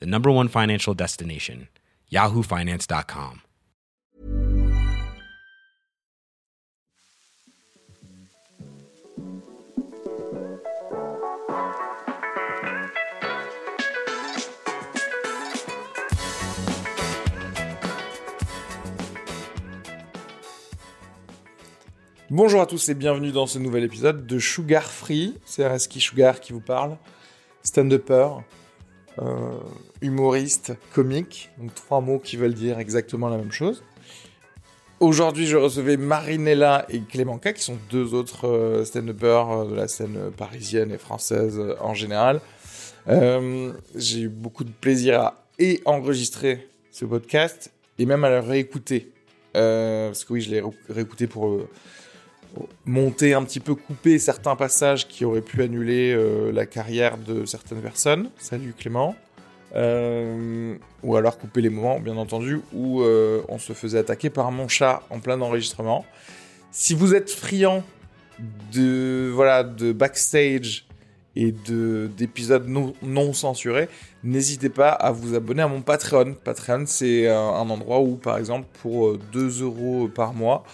the number one financial destination, yahoofinance.com. Bonjour à tous et bienvenue dans ce nouvel épisode de Sugar Free. C'est Reski Sugar qui vous parle. Stand-upper, humoriste, comique. Donc trois mots qui veulent dire exactement la même chose. Aujourd'hui, je recevais Marinella et Clémenca, qui sont deux autres euh, stand-uppers euh, de la scène parisienne et française euh, en général. Euh, J'ai eu beaucoup de plaisir à et enregistrer ce podcast et même à le réécouter. Euh, parce que oui, je l'ai ré- réécouté pour euh, monter un petit peu, couper certains passages qui auraient pu annuler euh, la carrière de certaines personnes. Salut Clément. Euh, ou alors couper les moments, bien entendu, où euh, on se faisait attaquer par mon chat en plein enregistrement. Si vous êtes friand de voilà de backstage et de d'épisodes non, censurés, n'hésitez pas à vous abonner à mon Patreon. Patreon, c'est un, un endroit où, par exemple, pour euh, 2 euros par mois,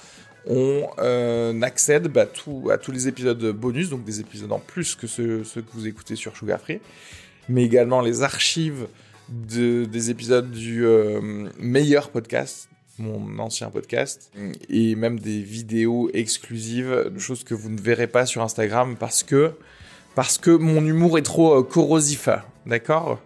on euh, accède bah, à tous les épisodes bonus, donc des épisodes en plus que ceux, que vous écoutez sur Sugar Free, mais également les archives de, des épisodes du euh, meilleur podcast, mon ancien podcast, et même des vidéos exclusives, choses que vous ne verrez pas sur Instagram parce que, parce que mon humour est trop euh, corrosif, d'accord?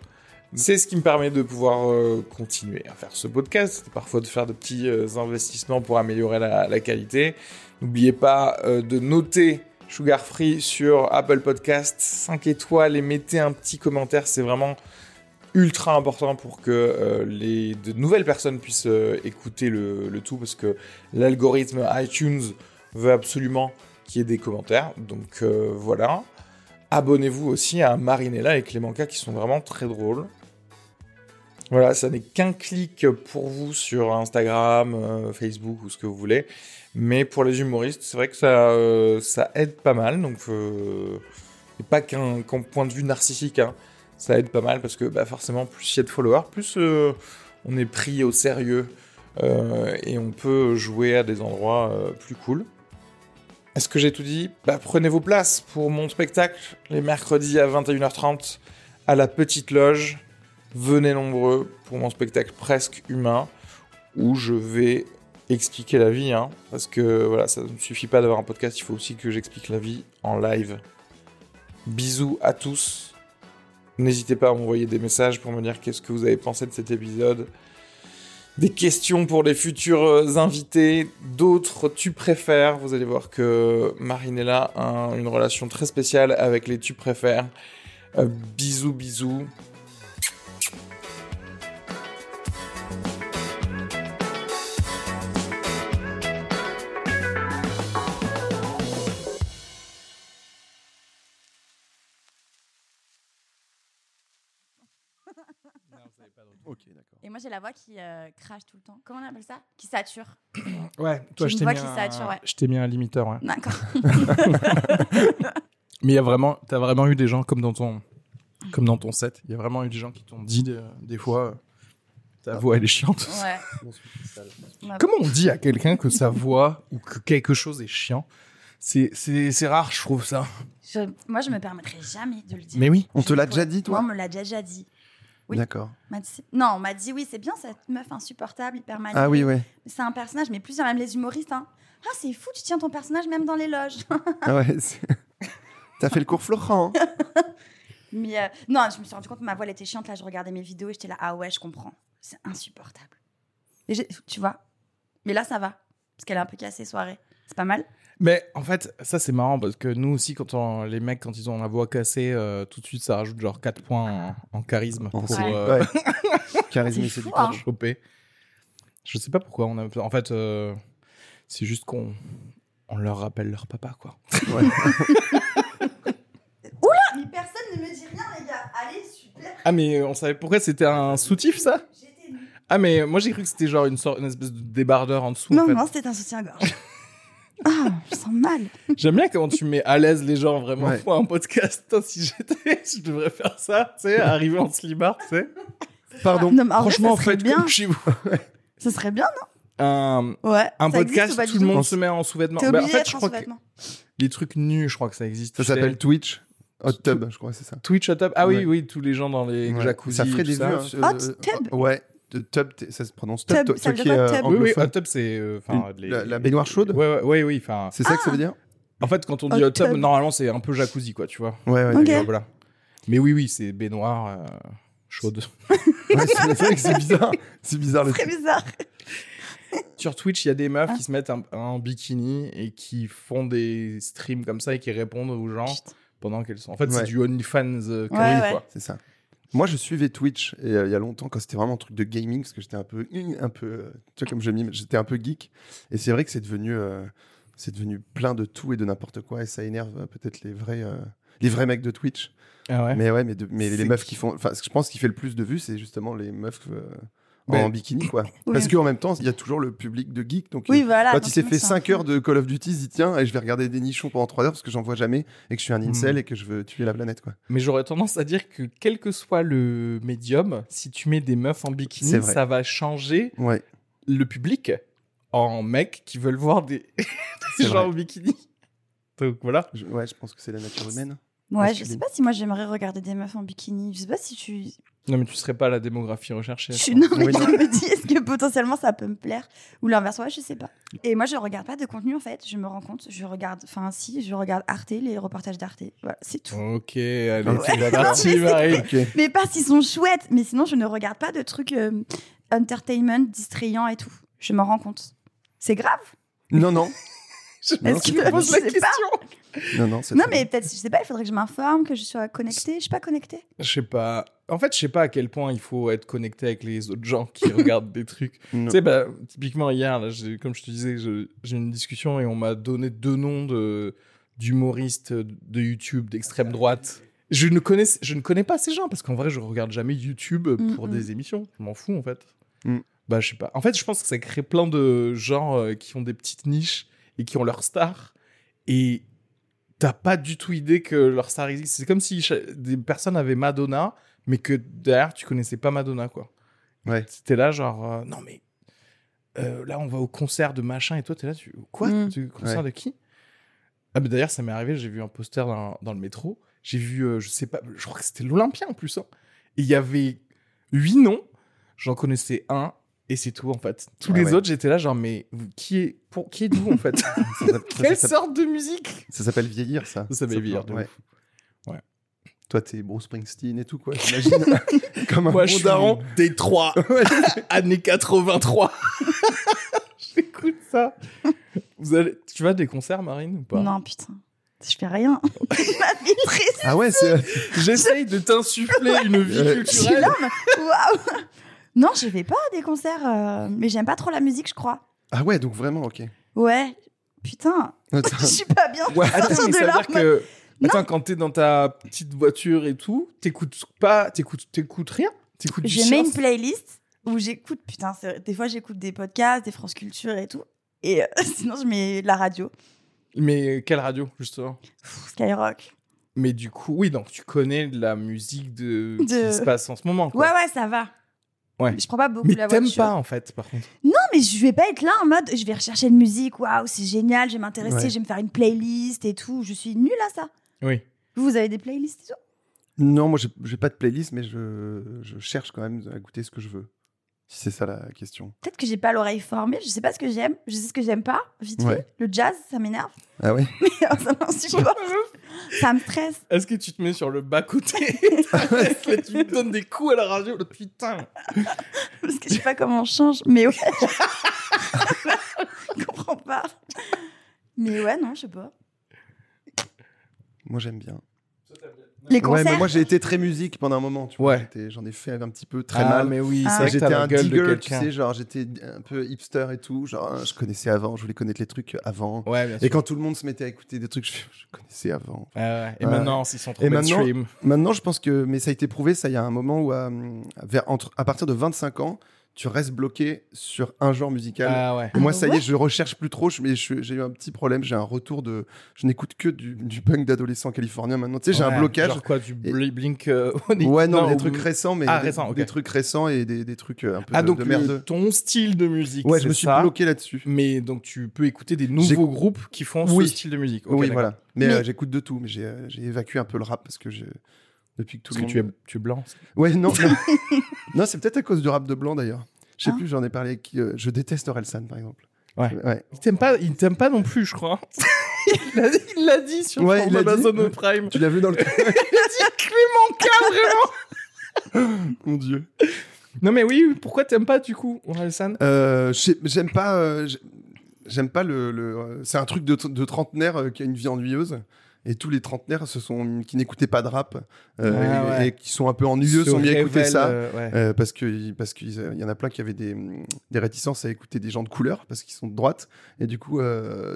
C'est ce qui me permet de pouvoir euh, continuer à faire ce podcast, parfois de faire de petits euh, investissements pour améliorer la, qualité. N'oubliez pas euh, de noter Sugar Free sur Apple Podcast 5 étoiles et mettez un petit commentaire, c'est vraiment ultra important pour que les de nouvelles personnes puissent écouter le, tout parce que l'algorithme iTunes veut absolument qu'il y ait des commentaires. Donc voilà. Abonnez-vous aussi à Marinella et Clémenca qui sont vraiment très drôles. Voilà, ça n'est qu'un clic pour vous sur Instagram, euh, Facebook ou ce que vous voulez. Mais pour les humoristes, c'est vrai que ça, euh, aide pas mal. Donc, euh, et pas qu'un point de vue narcissique. hein. Ça aide pas mal parce que bah, forcément, plus il y a de followers, plus on est pris au sérieux et on peut jouer à des endroits plus cool. Est-ce que j'ai tout dit? Bah, Prenez vos places pour mon spectacle les mercredis à 21h30 à la Petite Loge. Venez nombreux pour mon spectacle presque humain où je vais expliquer la vie. hein, parce que voilà, ça ne suffit pas d'avoir un podcast, il faut aussi que j'explique la vie en live. Bisous à tous. N'hésitez pas à m'envoyer des messages pour me dire qu'est-ce que vous avez pensé de cet épisode. Des questions pour les futurs euh, invités, d'autres tu préfères. Vous allez voir que Marinella a une relation très spéciale avec les tu préfères. Euh, bisous, bisous. J'ai la voix qui euh, crache tout le temps. Comment on appelle ça? Qui sature. Ouais, toi, J'ai je t'ai mis, qui un... sature, ouais. je t'ai mis un limiteur. Ouais. D'accord. Mais il y a vraiment, t'as vraiment eu des gens comme dans ton, comme dans ton set. Il y a vraiment eu des gens qui t'ont dit des, des fois, euh, Ta voix, elle est chiante. Ouais. Comment on dit à quelqu'un que sa voix ou que quelque chose est chiant? C'est c'est- c'est rare, je trouve ça. Je- moi, je me permettrais jamais de le dire. Mais oui. On te l'a déjà dit, Moi, toi? On me l'a déjà dit. Oui. D'accord. Dit- Non, on m'a dit oui, c'est bien cette meuf insupportable, hyper mal. Ah oui, ouais. C'est un personnage, mais plusieurs, même les humoristes. Hein. Ah, c'est fou, tu tiens ton personnage même dans les loges. Ah ouais. T'as fait le cours Florent. hein mais euh, non, je me suis rendu compte que ma voix elle était chiante. Là, je regardais mes vidéos et j'étais là, ah ouais, je comprends. C'est insupportable. Et tu vois. Mais là, ça va. Parce qu'elle est un peu cassée soirée. C'est pas mal. Mais en fait, ça c'est marrant parce que nous aussi, quand on- les mecs, quand ils ont la voix cassée, euh, tout de suite ça rajoute genre 4 points en, en charisme En pour euh, Ouais. Charisme C'est séduction. hein. choper. Je sais pas pourquoi on a. En fait, euh, c'est juste qu'on on leur rappelle leur papa quoi. Ouais. Mais personne ne me dit rien, les gars. Allez, super. Ah mais on savait pourquoi c'était un soutif ça? J'étais nulle. Ah mais moi j'ai cru que c'était genre une sorte, une espèce de débardeur en dessous. en Non, fait. non, c'était un soutien-gorge. Ah, je sens mal. J'aime bien comment tu mets à l'aise les gens vraiment Ouais. un podcast. Si j'étais, je devrais faire ça, tu sais, arriver en slibard, tu sais. Pardon. Non, mais en vrai, Franchement, ça serait faites bien. comme chez vous. Ça existe bien, Un, non Ouais. un ça existe podcast, pas tout le tout? monde se met en sous-vêtements. T'es Bah, en fait, d'être je en crois que sous-vêtements. les trucs nus, je crois que ça existe. Ça tu sais. s'appelle Twitch. Hot Tub, je crois, c'est ça. Twitch Hot Tub. Ah oui, Ouais. oui, tous les gens dans les Ouais. jacuzzi. Ça ferait et des tout vues. hein, Hot ce- Tub? Ouais. De tub, ça se prononce tub. Tub, toi- qui euh, tub Oui, oui. Hot Tub, c'est. euh, les- la, la baignoire chaude Ouais, ouais, ouais, oui. Enfin, C'est ça que ça veut dire en fait, quand on dit Hot Hot Tub, tub. normalement, c'est un peu jacuzzi, quoi, tu vois. Ouais, ouais. Voilà. Mais oui, oui, c'est baignoire euh, chaude. Ouais, c'est que c'est bizarre. C'est bizarre bizarre. Sur Twitch, il y a des meufs Ah. qui se mettent un- en bikini et qui font des streams comme ça et qui répondent aux gens pendant qu'elles sont. En fait, c'est du OnlyFans euh, Ouais, curry, ouais. quoi. C'est ça. Moi, je suivais Twitch et, euh, il y a longtemps quand c'était vraiment un truc de gaming parce que j'étais un peu, un peu, euh, tu vois comme je mime, j'étais un peu geek et c'est vrai que c'est devenu, euh, c'est devenu plein de tout et de n'importe quoi et ça énerve peut-être les vrais, euh, les vrais mecs de Twitch. Ah ouais? Mais ouais, mais, de- mais les meufs qui font, enfin, ce que je pense qui fait le plus de vues, c'est justement les meufs en bikini quoi. Oui. Parce qu'en même temps, il y a toujours le public de geek donc. Oui, euh, voilà. quand il s'est fait c'est un 5 peu- heures de Call of Duty, il dit tiens, et je vais regarder des nichons pendant 3 heures parce que j'en vois jamais et que je suis un incel Mm. et que je veux tuer la planète quoi. Mais j'aurais tendance à dire que quel que soit le médium, si tu mets des meufs en bikini, ça va changer Ouais. le public en mecs qui veulent voir des, des gens vrai. en bikini. Donc voilà. Je- ouais, je pense que c'est la nature humaine. Ouais, je sais pas si moi j'aimerais regarder des meufs en bikini. Je sais pas si tu. Non, mais tu serais pas la démographie recherchée. Je suis non, mais Oui, je non. me dis est-ce que potentiellement ça peut me plaire ou l'inverse? Ouais je sais pas. Et moi je regarde pas de contenu en fait, je me rends compte, je regarde enfin si, je regarde Arte, les reportages d'Arte. Voilà, c'est tout. Ok, allez, Ok, c'est c'est- Marie. Mais parce qu'ils sont chouettes, mais sinon je ne regarde pas de trucs euh, entertainment distrayants et tout. Je m'en rends compte. C'est grave? Non, non. Je Est-ce que pas pose la question. pas. Non, non, c'est Non mais peut-être je sais pas, il faudrait que je m'informe, que je sois connectée, je suis pas connectée. Je sais pas. En fait, je sais pas à quel point il faut être connecté avec les autres gens qui regardent des trucs. Non. Tu sais, bah, typiquement hier, là, j'ai- comme je te disais, je- j'ai eu une discussion et on m'a donné deux noms de d'humoristes de YouTube d'extrême droite. Je ne connais, je ne connais pas ces gens parce qu'en vrai, je regarde jamais YouTube pour Mm, mm. des émissions. Je m'en fous en fait. Mm. Bah, je sais pas. En fait, je pense que ça crée plein de gens euh, qui ont des petites niches et qui ont leur star et t'as pas du tout idée que leur star existe. C'est comme si des personnes avaient Madonna, mais que derrière tu connaissais pas Madonna quoi. Ouais. C'était là genre euh, non mais euh, là on va au concert de machin et toi t'es là tu quoi? Mm. tu concert Ouais. de qui? Ah mais d'ailleurs ça m'est arrivé j'ai vu un poster dans, dans le métro j'ai vu euh, je sais pas je crois que c'était l'Olympia en plus hein. et il y avait huit noms j'en connaissais un et c'est tout en fait tous Ah les ouais. autres j'étais là genre mais qui est pour qui êtes-vous en fait? Ça s'appelle- ça quelle sorte de musique? Ça s'appelle vieillir, ça. ça s'appelle vieillir de ouais. Toi, t'es Bruce Springsteen et tout, quoi, j'imagine. Comme un moi bon daron. Détroit années 83 j'écoute ça vous allez tu vas à des concerts Marine ou pas? Non putain. Je fais rien. Ma vie triste. Ah ouais, c'est. J'essaye de t'insuffler une vie Euh, Je suis culturelle. là, mais- waouh. Non, je vais pas à des concerts, euh, mais j'aime pas trop la musique, je crois. Ah ouais, donc vraiment, ok. Ouais. Putain, Attends. je suis pas bien. Ouais, Attends, mais de ça veut dire que. Attends, quand t'es dans ta petite voiture et tout, t'écoutes pas, t'écoutes, t'écoutes rien, t'écoutes du je mets une playlist où j'écoute. Putain, c'est- des fois j'écoute des podcasts, des France Culture et tout. Et euh, sinon, je mets la radio, Mais quelle radio justement? Pff, Skyrock. Mais du coup, oui, donc tu connais de la musique de... De- qui se passe en ce moment. Quoi. Ouais, ouais, ça va. Ouais. Je prends pas beaucoup Mais la t'aimes pas en fait, par contre. Non, mais je vais pas être là en mode je vais rechercher une musique, waouh, c'est génial, je vais m'intéresser, Ouais. je vais me faire une playlist et tout. Je suis nulle à ça. Oui. Vous, vous avez des playlists et tout Non, moi, j'ai pas de playlist, mais je, je cherche quand même à goûter ce que je veux. Si c'est ça la question. Peut-être que j'ai pas l'oreille formée, je sais pas ce que j'aime, je sais ce que j'aime pas, vite Ouais. fait. Le jazz, ça m'énerve. Ah ouais ça m'insupporte. ça me stresse. Est-ce que tu te mets sur le bas-côté? Là, tu me donnes des coups à la radio, putain Parce que je sais pas comment on change. Mais ouais. je comprends pas. Mais ouais, non, je sais pas. Moi, j'aime bien. Les Ouais, concerts mais moi, j'ai été très musique pendant un moment. Tu vois, Ouais. J'en ai fait un petit peu très Ah, mal. mais oui, Ah. J'étais un gueule de digger, tu sais, genre j'étais un peu hipster et tout. Genre, hein, je connaissais avant, je voulais connaître les trucs avant. Ouais, bien sûr. Et quand tout le monde se mettait à écouter des trucs, je, je connaissais avant. Ouais, ouais. Et Ouais. maintenant, ils sont trop Et maintenant-. Maintenant, je pense que, mais ça a été prouvé, ça, il y a un moment où, euh, vers, entre, à partir de 25 ans, tu restes bloqué sur un genre musical. Ah ouais. Et moi, Ah ça y est, je recherche plus trop, je- mais je- j'ai eu un petit problème. J'ai un retour de. Je n'écoute que du, du punk d'adolescent californien maintenant. Tu sais, j'ai Ouais, un blocage. Genre quoi, du Et- bli- Blink euh, Ouais, non, des ou- trucs récents, mais Ah, des, trucs récents et des, des trucs euh, un peu Ah, de, donc de le- merde. ton style de musique. Ouais, je me suis ça, bloqué là-dessus. Mais donc tu peux écouter des J'ai- nouveaux groupes qui font Oui. ce style de musique. Oui, d'accord. voilà. Mais, Mais- euh, j'écoute de tout, mais j'ai euh, j'ai évacué un peu le rap parce que je, depuis que tout Parce le que monde. tu es, tu es blanc. Ouais, non. non, Non, c'est peut-être à cause du rap de blanc d'ailleurs. Je sais Ah. plus, j'en ai parlé avec qui. euh, je déteste Orelsan par exemple. Ouais. Ouais. Il t'aime pas, il t'aime pas non plus, je crois. il l'a dit- il dit sur Ouais, il dit. Amazon Prime. Tu l'as vu dans le. Clément K, vraiment. Mon dieu. Non mais oui, pourquoi t'aimes pas du coup, Orelsan? Euh, J'aime pas. euh, j'ai- J'aime pas le. le- euh, c'est un truc de, de trentenaire euh, qui a une vie ennuyeuse. Et tous les trentenaires ce sont, qui n'écoutaient pas de rap euh, et, ouais. et qui sont un peu ennuyeux Se sont mis à écouter ça. euh, ouais. Euh, parce que parce qu'il y en a plein qui avaient des, des réticences à écouter des gens de couleur parce qu'ils sont de droite et du coup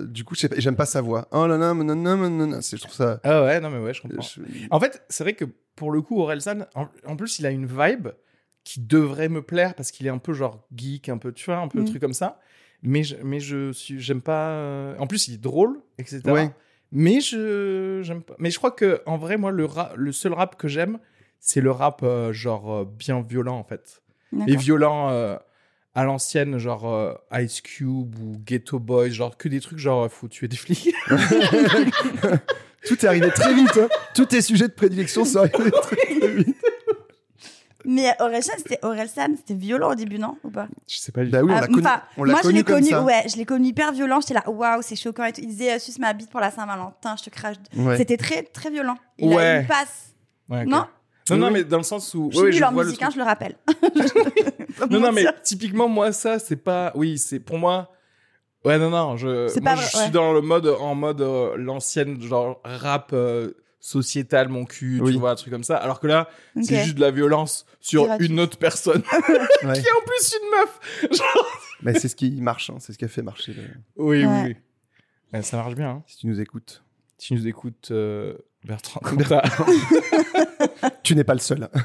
du coup j'aime pas sa voix oh là là nanana, c'est je trouve ça Ah ouais, non mais ouais, je comprends. je- En fait, c'est vrai que pour le coup, Orelsan, en, en plus, il a une vibe qui devrait me plaire parce qu'il est un peu genre geek, un peu, tu vois, un peu Mm. truc comme ça. Mais je, mais je suis, j'aime pas. En plus, il est drôle, etc. Ouais. Mais je, j'aime pas. Mais je crois que en vrai, moi, le rap, le seul rap que j'aime, c'est le rap euh, genre euh, bien violent en fait. Et violent euh, à l'ancienne, genre Ice Cube ou Ghetto Boys, genre que des trucs genre faut tuer des flics. tout est arrivé très vite hein. tous tes sujets de prédilection sont arrivés très, très vite Mais Orelsan, c'était Orelsan, c'était violent au début, non Ou pas? Je sais pas. du bah oui on Ah, l'a connu enfin, on l'a Moi, je l'ai comme connu, ça ouais, je l'ai connu hyper violent. J'étais là, waouh, c'est choquant et tout. Il disait, euh, suce ma bite pour la Saint-Valentin, je te crache. Ouais. C'était très, très violent. Il a une passe. Ouais. Non? Non, non, mais dans le sens où. Je suis ouais, nulle en le hein, je le rappelle. Non, non, mais typiquement, moi, ça, c'est pas. Oui, c'est pour moi. Ouais, non, non, je. C'est moi, pas je suis ouais. dans le mode, en mode euh, l'ancienne, genre rap euh, sociétal, mon cul, Oui. tu vois, un truc comme ça. Alors que là, c'est juste de la violence sur une autre personne Ouais. qui est en plus une meuf. Genre- Mais c'est ce qui marche hein. c'est ce qui a fait marcher le- Oui, oui, Ouais. oui. Ouais, ça marche bien. hein. si tu nous écoutes Si tu nous écoutes, euh, Bertrand tu n'es pas le seul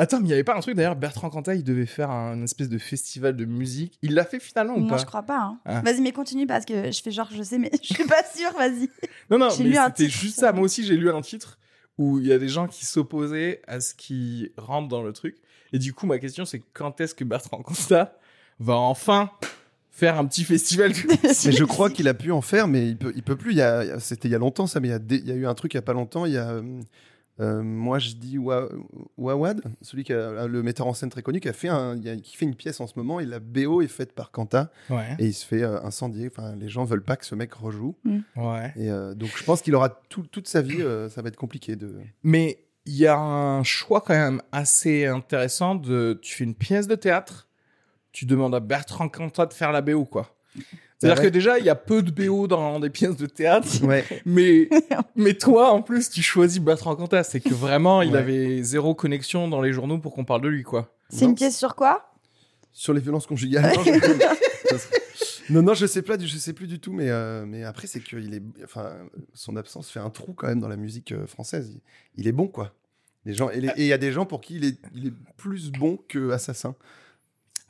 Attends, mais il n'y avait pas un truc d'ailleurs, Bertrand Cantat, il devait faire un espèce de festival de musique. Il l'a fait finalement ou Non, pas je crois pas. hein. Ah. Vas-y, mais continue parce que je fais genre, je sais, mais je suis pas sûre, vas-y. Non, non, J'ai mais lu un c'était titre, juste ça. Moi aussi, j'ai lu un titre où il y a des gens qui s'opposaient à ce qui rentre dans le truc. Et du coup, ma question, c'est quand est-ce que Bertrand Costa va enfin faire un petit festival de mais je crois qu'il a pu en faire mais il peut il peut plus il y a c'était il y a longtemps ça mais il y a des- il y a eu un truc il y a pas longtemps il y a euh, euh, moi je dis Wa- Wawad celui qui a le metteur en scène très connu qui a fait un qui fait une pièce en ce moment et la BO est faite par Kanta Ouais. et il se fait euh, incendier. Enfin, les gens veulent pas que ce mec rejoue. Ouais. Et euh, donc, je pense qu'il aura tout- toute sa vie. euh, ça va être compliqué de. Mais il y a un choix quand même assez intéressant de tu fais une pièce de théâtre, tu demandes à Bertrand Cantat de faire la BO quoi. C'est-à-dire Bah que déjà il y a peu de BO dans des pièces de théâtre, Ouais. mais mais toi en plus tu choisis Bertrand Cantat, c'est que vraiment il Ouais. avait zéro connexion dans les journaux pour qu'on parle de lui quoi. C'est une pièce sur quoi? Sur les violences conjugales. Non, je... non, non, je sais pas, du- je sais plus du tout, mais euh, mais après c'est qu'il est, enfin, son absence fait un trou quand même dans la musique euh, française. Il, il est bon quoi. Les gens et les- et il y a des gens pour qui il est, il est plus bon que assassin.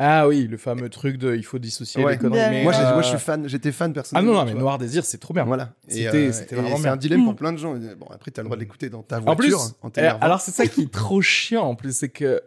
Ah oui, le fameux truc de il faut dissocier Ouais. les conneries. Mais, Moi, j'ai- euh, moi, je suis fan. J'étais fan Ah personnellement. non, non, tu mais. Noir Désir, c'est trop bien. Voilà. Et, C'était- euh, vraiment C'est un dilemme pour Mm. plein de gens. Bon, après, t'as le droit de l'écouter dans ta En plus, voiture. En eh, alors c'est ça qui est trop chiant en plus, c'est que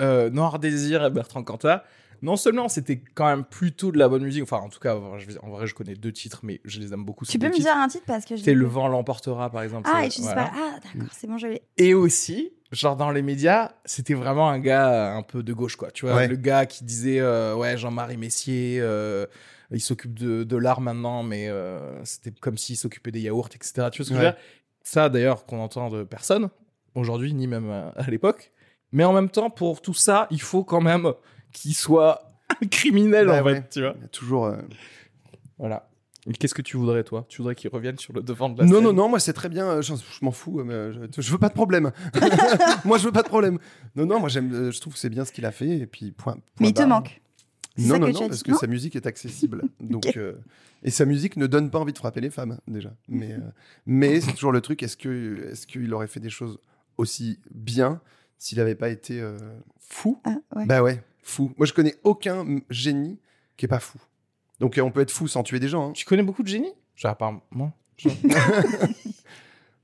euh, Noir Désir et Bertrand Cantat, non seulement c'était quand même plutôt de la bonne musique, enfin en tout cas, en vrai, je, en vrai, je connais deux titres, mais je les aime beaucoup. Tu peux me titres. dire un titre parce que je. C'est Le vent l'emportera, par exemple. Ah, c'est- et je sais voilà. pas. Ah, d'accord, c'est bon, je l'ai. Et aussi, genre dans les médias, c'était vraiment un gars un peu de gauche, quoi. Tu vois, Ouais. le gars qui disait, euh, ouais, Jean-Marie Messier, euh, il s'occupe de, de l'art maintenant, mais euh, c'était comme s'il s'occupait des yaourts, etc. Tu vois ce que je veux dire? Ça, d'ailleurs, qu'on entend de personne aujourd'hui, ni même à, à l'époque. Mais en même temps, pour tout ça, il faut quand même qu'il soit criminel, Bah en fait, tu vois. Il y a toujours. euh, Voilà. Qu'est-ce que tu voudrais, toi? Tu voudrais qu'il revienne sur le devant de la Non, scène non, non, moi c'est très bien. euh, Je, je m'en fous. euh, mais je, je veux pas de problème. moi, je veux pas de problème. Non, non, moi j'aime. euh, Je trouve que c'est bien ce qu'il a fait. Et puis point. point Mais il te manque. Non, non, que non, parce que non sa musique est accessible. Donc, euh, et sa musique ne donne pas envie de frapper les femmes, déjà. Mais, euh, mais c'est toujours le truc est-ce qu'il est qu'il aurait fait des choses aussi bien s'il n'avait pas été euh, fou? Ah, ouais. Bah ouais, fou. Moi, je connais aucun génie qui est pas fou. Donc, euh, on peut être fou sans tuer des gens. hein. Tu connais beaucoup de génies? Genre, à part moi.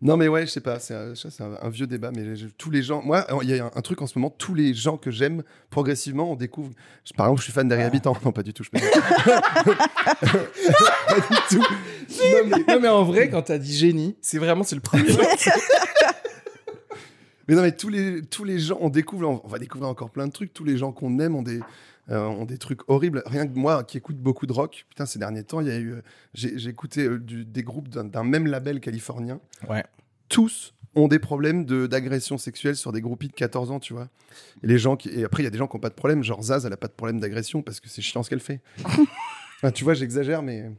Non, mais ouais, je sais pas, c'est un, ça, c'est un, un vieux débat, mais je- tous les gens. Moi, il y a un, un truc en ce moment, tous les gens que j'aime, progressivement, on découvre. je- par exemple, je suis fan d'Harry Habitant. Non, pas du tout, je Pas du tout. non, mais, non, mais en vrai, quand t'as dit génie, c'est vraiment c'est le premier. Mais non, mais tous les, tous les gens, on découvre, on va découvrir encore plein de trucs. Tous les gens qu'on aime ont des, ont des trucs horribles. Rien que moi qui écoute beaucoup de rock, putain, ces derniers temps, il y a eu. euh, J'ai écouté euh, du- des groupes d'un même label californien. Ouais. Tous ont des problèmes de- d'agression sexuelle sur des groupies de 14 ans, tu vois. Et, les gens qui, et après, il y a des gens qui n'ont pas de problème. Genre Zaz, elle n'a pas de problème d'agression parce que c'est chiant ce qu'elle fait. Enfin, tu vois, j'exagère, mais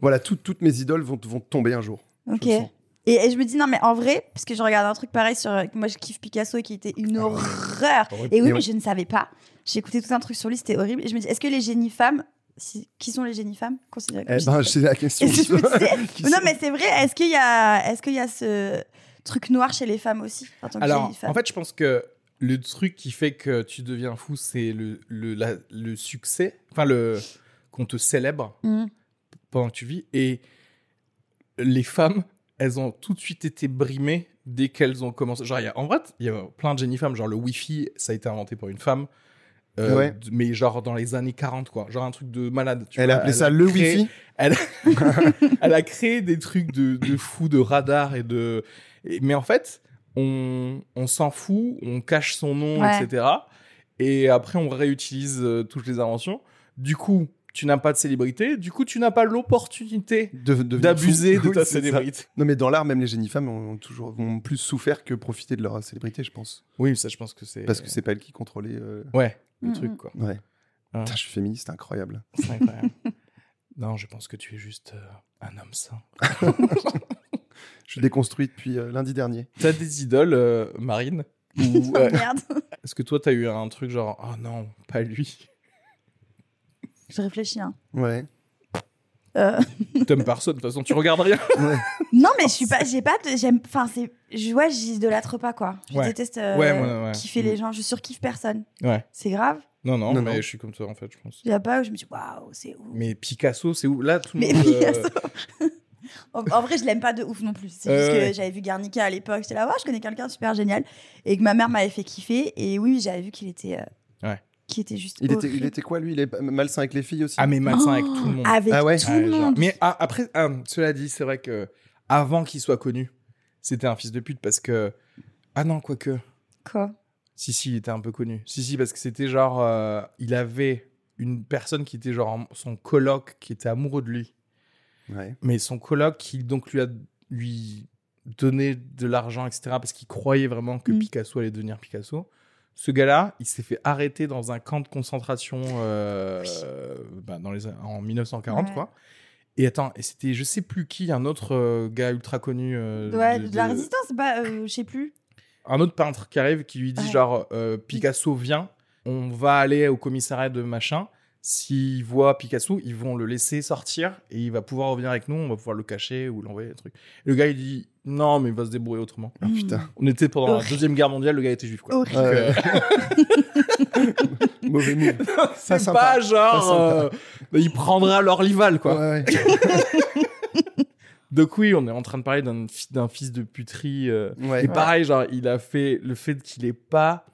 voilà, tout- toutes mes idoles vont, vont tomber un jour. Ok. Je. Et, et je me dis, non, mais en vrai, parce que je regarde un truc pareil sur. Moi, je kiffe Picasso et qui était une horreur. Horrible. Et oui, Mais je ne savais pas. J'ai écouté tout un truc sur lui, c'était horrible. Et je me dis, est-ce que les génies femmes. si- Qui sont les génies femmes considérées comme Eh ben, c'est la question. Que disais- non, mais c'est vrai. Est-ce qu'il y a, est-ce qu'il y a ce truc noir chez les femmes aussi en tant que Alors, génie femme en fait, je pense que le truc qui fait que tu deviens fou, c'est le, le, la- le succès, enfin, le qu'on te célèbre Mhm. pendant que tu vis. Et les femmes, elles ont tout de suite été brimées dès qu'elles ont commencé. Genre, il y a, en vrai, il y a plein de génies femmes. Genre, le Wi-Fi, ça a été inventé pour une femme. Euh, Ouais. Mais genre dans les années 40, quoi. Genre un truc de malade. tu Elle vois. a appelé ça le créé- Wi-Fi. Elle, elle a créé des trucs de, de fou, de radar et de. et- mais en fait, on, on s'en fout, on cache son nom, Ouais. etc. Et après, on réutilise euh, toutes les inventions. Du coup, tu n'as pas de célébrité. Du coup, tu n'as pas l'opportunité d'abuser de ta Oui, c'est ça. célébrité. Non, mais dans l'art, même les génies femmes ont toujours ont plus souffert que profiter de leur célébrité, je pense. Oui, ça, je pense que c'est. Parce que c'est pas elles qui contrôlaient. euh, Ouais, le truc, quoi. Ouais. Ah. Putain, je suis féministe, incroyable. C'est incroyable. non, je pense que tu es juste euh, un homme sain. Je suis déconstruit depuis euh, lundi dernier. T'as des idoles, euh, Marine Ou, Oh, merde. Est-ce que toi, t'as eu un truc genre, oh non, pas lui? Je réfléchis. Hein. Ouais. Euh, T'aimes personne, de toute façon, tu regardes rien. ouais. Non, mais je suis pas. J'ai pas de. J'aime. Enfin, c'est. Je vois, j'idolâtre pas quoi. Je Ouais. déteste euh, Ouais, moi, ouais. kiffer les gens. Je surkiffe personne. Ouais. C'est grave. Non, non, Non, mais non. je suis comme toi, en fait, je pense. Il y a pas où je me dis waouh, c'est ouf. Mais Picasso, c'est où Là, tout le Mais monde. euh, Picasso. En, en vrai, je l'aime pas de ouf non plus. C'est Euh, juste ouais. que j'avais vu Guernica à l'époque. J'étais là, ouais, je connais quelqu'un super génial. Et que ma mère m'avait fait kiffer. Et oui, j'avais vu qu'il était. euh, Ouais. Qu'il était juste. Il était, horrible. il était quoi, lui? Il est malsain avec les filles aussi? Ah, mais malsain avec Oh, tout le monde. Avec Ah ouais? tout Ouais, le genre- monde. Mais ah, après, ah, cela dit, c'est vrai que avant qu'il soit connu, c'était un fils de pute parce que. Ah non, quoique. Quoi? Si, si, il était un peu connu. Si, si, parce que c'était genre. euh, il avait une personne qui était genre son coloc qui était amoureux de lui. Ouais. Mais son coloc qui donc lui a lui donné de l'argent, etc. parce qu'il croyait vraiment que Mm. Picasso allait devenir Picasso. Ce gars-là, il s'est fait arrêter dans un camp de concentration euh, bah, dans les, en 1940, Ouais. quoi. Et attends, et c'était je sais plus qui, un autre euh, gars ultra connu. euh, Ouais, de- de, la résistance, bah, je sais plus. un autre peintre qui arrive qui lui dit Ouais. genre Picasso vient, on va aller au commissariat de machin. S'ils voient Picasso, ils vont le laisser sortir et il va pouvoir revenir avec nous, on va pouvoir le cacher ou l'envoyer un truc. Et le gars il dit non mais il va se débrouiller autrement. Ah, putain. On était pendant la deuxième guerre mondiale, le gars était juif quoi. Horrible. Donc, euh, Mauvais move. c'est sympa. pas genre Pas sympa. euh, il prendra l'Orlival quoi. Ouais, ouais. Donc oui, on est en train de parler d'un fi- d'un fils de puterie. euh, Ouais. Et pareil, genre, il a fait le fait qu'il ait pas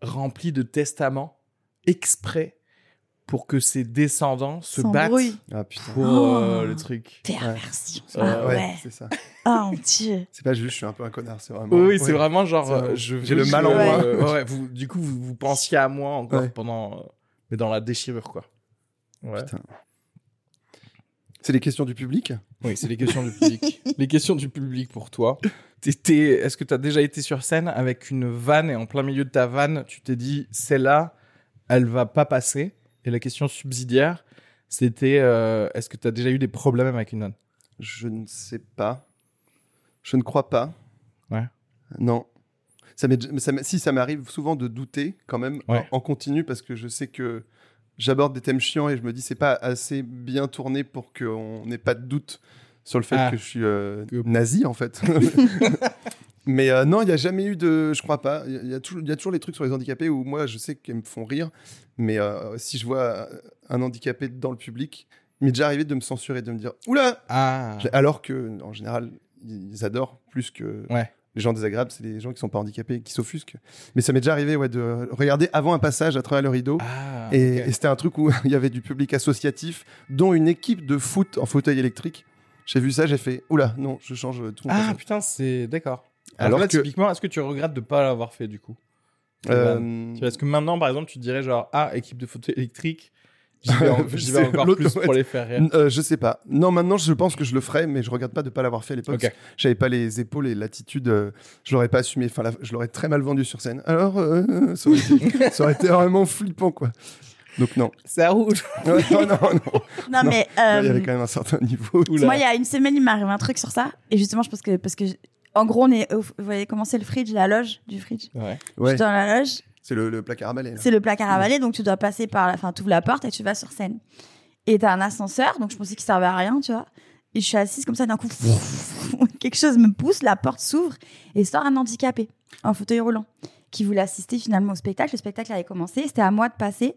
rempli de testaments exprès pour que ses descendants se battent. Ah pour Oh. euh, le truc. Perversion. Ouais. Ah ouais, ouais. c'est ça. Oh mon dieu. C'est pas juste, je suis un peu un connard, c'est vraiment. Oui, oui, c'est Ouais. vraiment genre, euh, J'ai le mal en moi. euh, ouais, vous, du coup, vous, vous pensiez à moi encore Ouais. pendant, euh, mais dans la déchirure, quoi. Ouais. Putain. C'est les questions du public? Oui, c'est les questions du public. les questions du public pour toi. Est-ce que tu as déjà été sur scène avec une vanne et en plein milieu de ta vanne, tu t'es dit, celle-là, elle va pas passer? Et la question subsidiaire, c'était, euh, est-ce que tu as déjà eu des problèmes avec une vanne Je ne sais pas. Je ne crois pas. Ouais. Non. Ça ça si ça m'arrive souvent de douter quand même Ouais. en, en continu parce que je sais que j'aborde des thèmes chiants et je me dis c'est pas assez bien tourné pour qu'on n'ait pas de doute sur le fait Ah. que je suis euh, nazi en fait. Mais euh, non, il n'y a jamais eu de. Je crois pas. Il y a- il y, a toujours- les trucs sur les handicapés où moi, je sais qu'ils me font rire. Mais euh, si je vois un handicapé dans le public, il m'est déjà arrivé de me censurer, de me dire Oula Ah, Alors que, en général, ils adorent plus que Ouais. les gens désagréables, c'est les gens qui sont pas handicapés, qui s'offusquent. Mais ça m'est déjà arrivé ouais, de regarder avant un passage à travers le rideau. Ah, et c'était un truc où il y avait du public associatif, dont une équipe de foot en fauteuil électrique. J'ai vu ça, j'ai fait Oula, non, je change tout. Ah, putain, c'est d'accord. Alors Alors là, que- typiquement, est-ce que tu regrettes de pas l'avoir fait du coup vanne Euh, Est-ce que maintenant, par exemple, tu dirais genre, ah, équipe de fauteuil électrique, j'y vais, encore plus pour les faire rire. Euh, je sais pas. Non, maintenant, je pense que je le ferais, mais je regarde pas de pas l'avoir fait à l'époque. Ok. J'avais pas les épaules et l'attitude. euh, je l'aurais pas assumé. Enfin, la- je l'aurais très mal vendu sur scène. Alors, euh, ça, aurait été, ça aurait été vraiment flippant, quoi. Donc non. Ça roule. Non, non, non. Non, mais. Il y euh, avait quand même un certain niveau. Moi, il y a une semaine, il m'est arrivé un truc sur ça. Et justement, je pense que. Parce que. En gros, on est. au- Vous voyez comment c'est le fridge, la loge du fridge? Ouais. Je Ouais, suis dans la loge, c'est le, le placard à balai. là. c'est le placard à balai, donc tu dois passer par la. Enfin, tu ouvres la porte et tu vas sur scène. Et t'as un ascenseur, donc je pensais qu'il servait à rien, tu vois. Et je suis assise comme ça, d'un coup, quelque chose me pousse, la porte s'ouvre et sort un handicapé en fauteuil roulant qui voulait assister finalement au spectacle. Le spectacle avait commencé, c'était à moi de passer.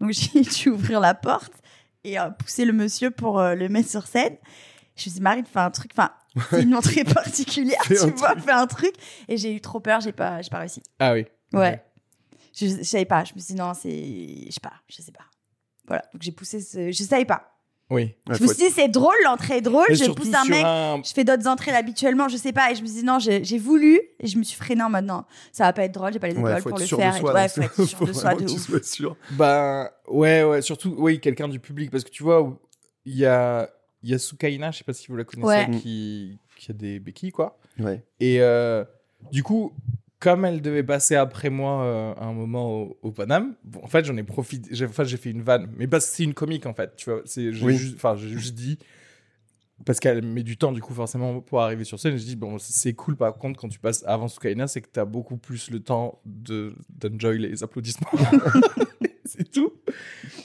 Donc j'ai dû ouvrir la porte et euh, pousser le monsieur pour euh, le mettre sur scène. Je me suis dit, Marie, fais un truc, enfin, c'est une entrée particulière, tu vois, fais un truc. Et j'ai eu trop peur, j'ai pas, j'ai pas réussi. Ah oui. Ouais. Je, je savais pas, je me suis dit, non, c'est, je sais pas, je sais pas. Voilà, donc j'ai poussé ce, je savais pas. Oui. Ouais, je me suis dit, c'est drôle, l'entrée est drôle, Et je pousse un mec, un- je fais d'autres entrées habituellement, je sais pas, et je me suis dit, non, j'ai voulu, et je me suis freinée en mode, non, ça va pas être drôle, j'ai pas les épaules Ouais, pour le faire. et soi. tout. ouais, faut être sûr de soi de ouf. sûr. Ben, ouais, ouais. Surtout, oui, quelqu'un du public. Parce que tu vois, il y a, il y a Soukaina, je sais pas si vous la connaissez, Ouais. qui, qui a des béquilles, quoi. Ouais. Et euh, du coup, comme elle devait passer après moi euh, un moment au, au Paname, bon, en fait, j'en ai profité. J'ai, enfin, j'ai fait une vanne, mais parce que c'est une comique en fait. Tu vois, c'est j'ai Oui. juste, enfin, j'ai juste dit parce qu'elle met du temps du coup forcément pour arriver sur scène. Je dis bon, c'est- cool par contre quand tu passes avant Soukaina, c'est que t'as beaucoup plus le temps de d'enjoy les applaudissements. c'est tout.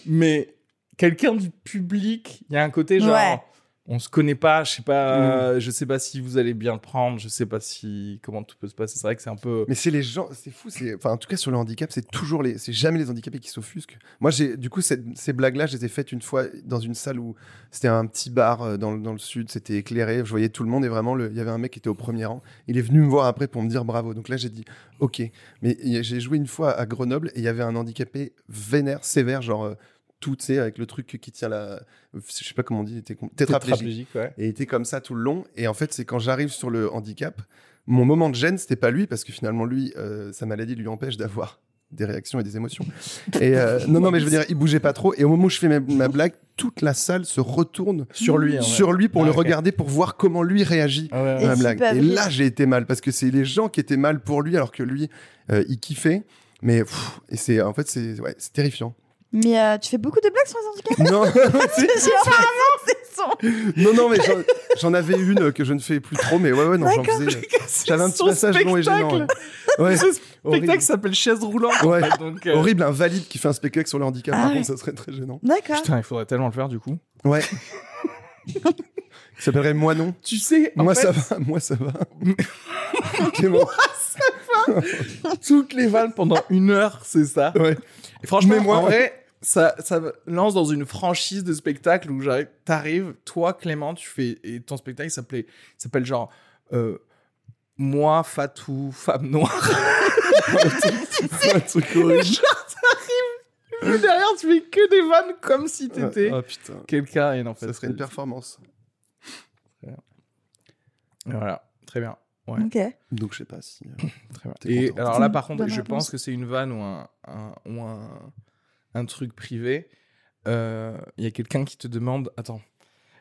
Mais quelqu'un du public, il y a un côté genre. Ouais. On se connaît pas, je sais pas, je sais pas si vous allez bien le prendre, je sais pas si comment tout peut se passer. C'est vrai que c'est un peu. Mais c'est les gens, c'est fou. C'est, enfin, en tout cas sur le handicap, c'est toujours les, c'est jamais les handicapés qui s'offusquent. Moi, j'ai, du coup, cette- ces blagues-là, je les ai faites une fois dans une salle où c'était un petit bar euh, dans, le- dans le sud, c'était éclairé, je voyais tout le monde et vraiment, il y avait un mec qui était au premier rang. Il est venu me voir après pour me dire bravo. Donc là, j'ai dit ok. Mais j'ai joué une fois à Grenoble et il y avait un handicapé vénère, sévère, genre euh, tout, tu sais, avec le truc qui tient la, je sais pas comment on dit, était tétraplégique. ouais. Et il était comme ça tout le long. Et en fait, c'est quand j'arrive sur le handicap, mon moment de gêne, c'était pas lui, parce que finalement, lui, euh, sa maladie lui empêche d'avoir des réactions et des émotions. Et euh, non, non, mais je veux dire, il bougeait pas trop. Et au moment où je fais ma, ma blague, toute la salle se retourne Sur lui. hein, sur lui pour Ah, le ok. regarder, pour voir comment lui réagit Ah ouais, à ma blague. Et là, j'ai été mal, parce que c'est les gens qui étaient mal pour lui, alors que lui, euh, il kiffait. Mais pff, et c'est en fait c'est ouais, c'est terrifiant. Mais euh, tu fais beaucoup de blagues sur les handicaps Non, non, non, mais j'en- avais une que je ne fais plus trop, mais ouais, ouais, non, j'en faisais. J'avais un petit passage long et gênant. Ouais. Ouais, Ce spectacle s'appelle Chaise roulante. en Ouais. fait, donc, euh, Horrible, un valide qui fait un spectacle sur le handicap. Ah Par ouais. contre, ça serait très gênant. D'accord. Putain, il faudrait tellement le faire du coup. Ouais. Il s'appellerait Moi non. Tu sais, en Moi fait, ça va, moi ça va. Clément. toutes les vannes pendant une heure, c'est ça. Ouais. Et franchement, Mais moi- en vrai, ça, ça me lance dans une franchise de spectacle où j'arrive, t'arrives, toi, Clément, tu fais, et ton spectacle s'appelait, s'appelle genre, euh, moi, Fatou, femme noire. un truc horrible. Mais derrière, tu fais que des vannes comme si t'étais Oh putain. quelqu'un. Et non, en fait, Ça serait une performance. Voilà, très bien. Ouais. Ok. Donc je sais pas si. euh, Très bien. Et content. alors là, par contre, je pense que c'est une vanne ou un, un- ou un, un truc privé. Euh, Il y a quelqu'un qui te demande Attends,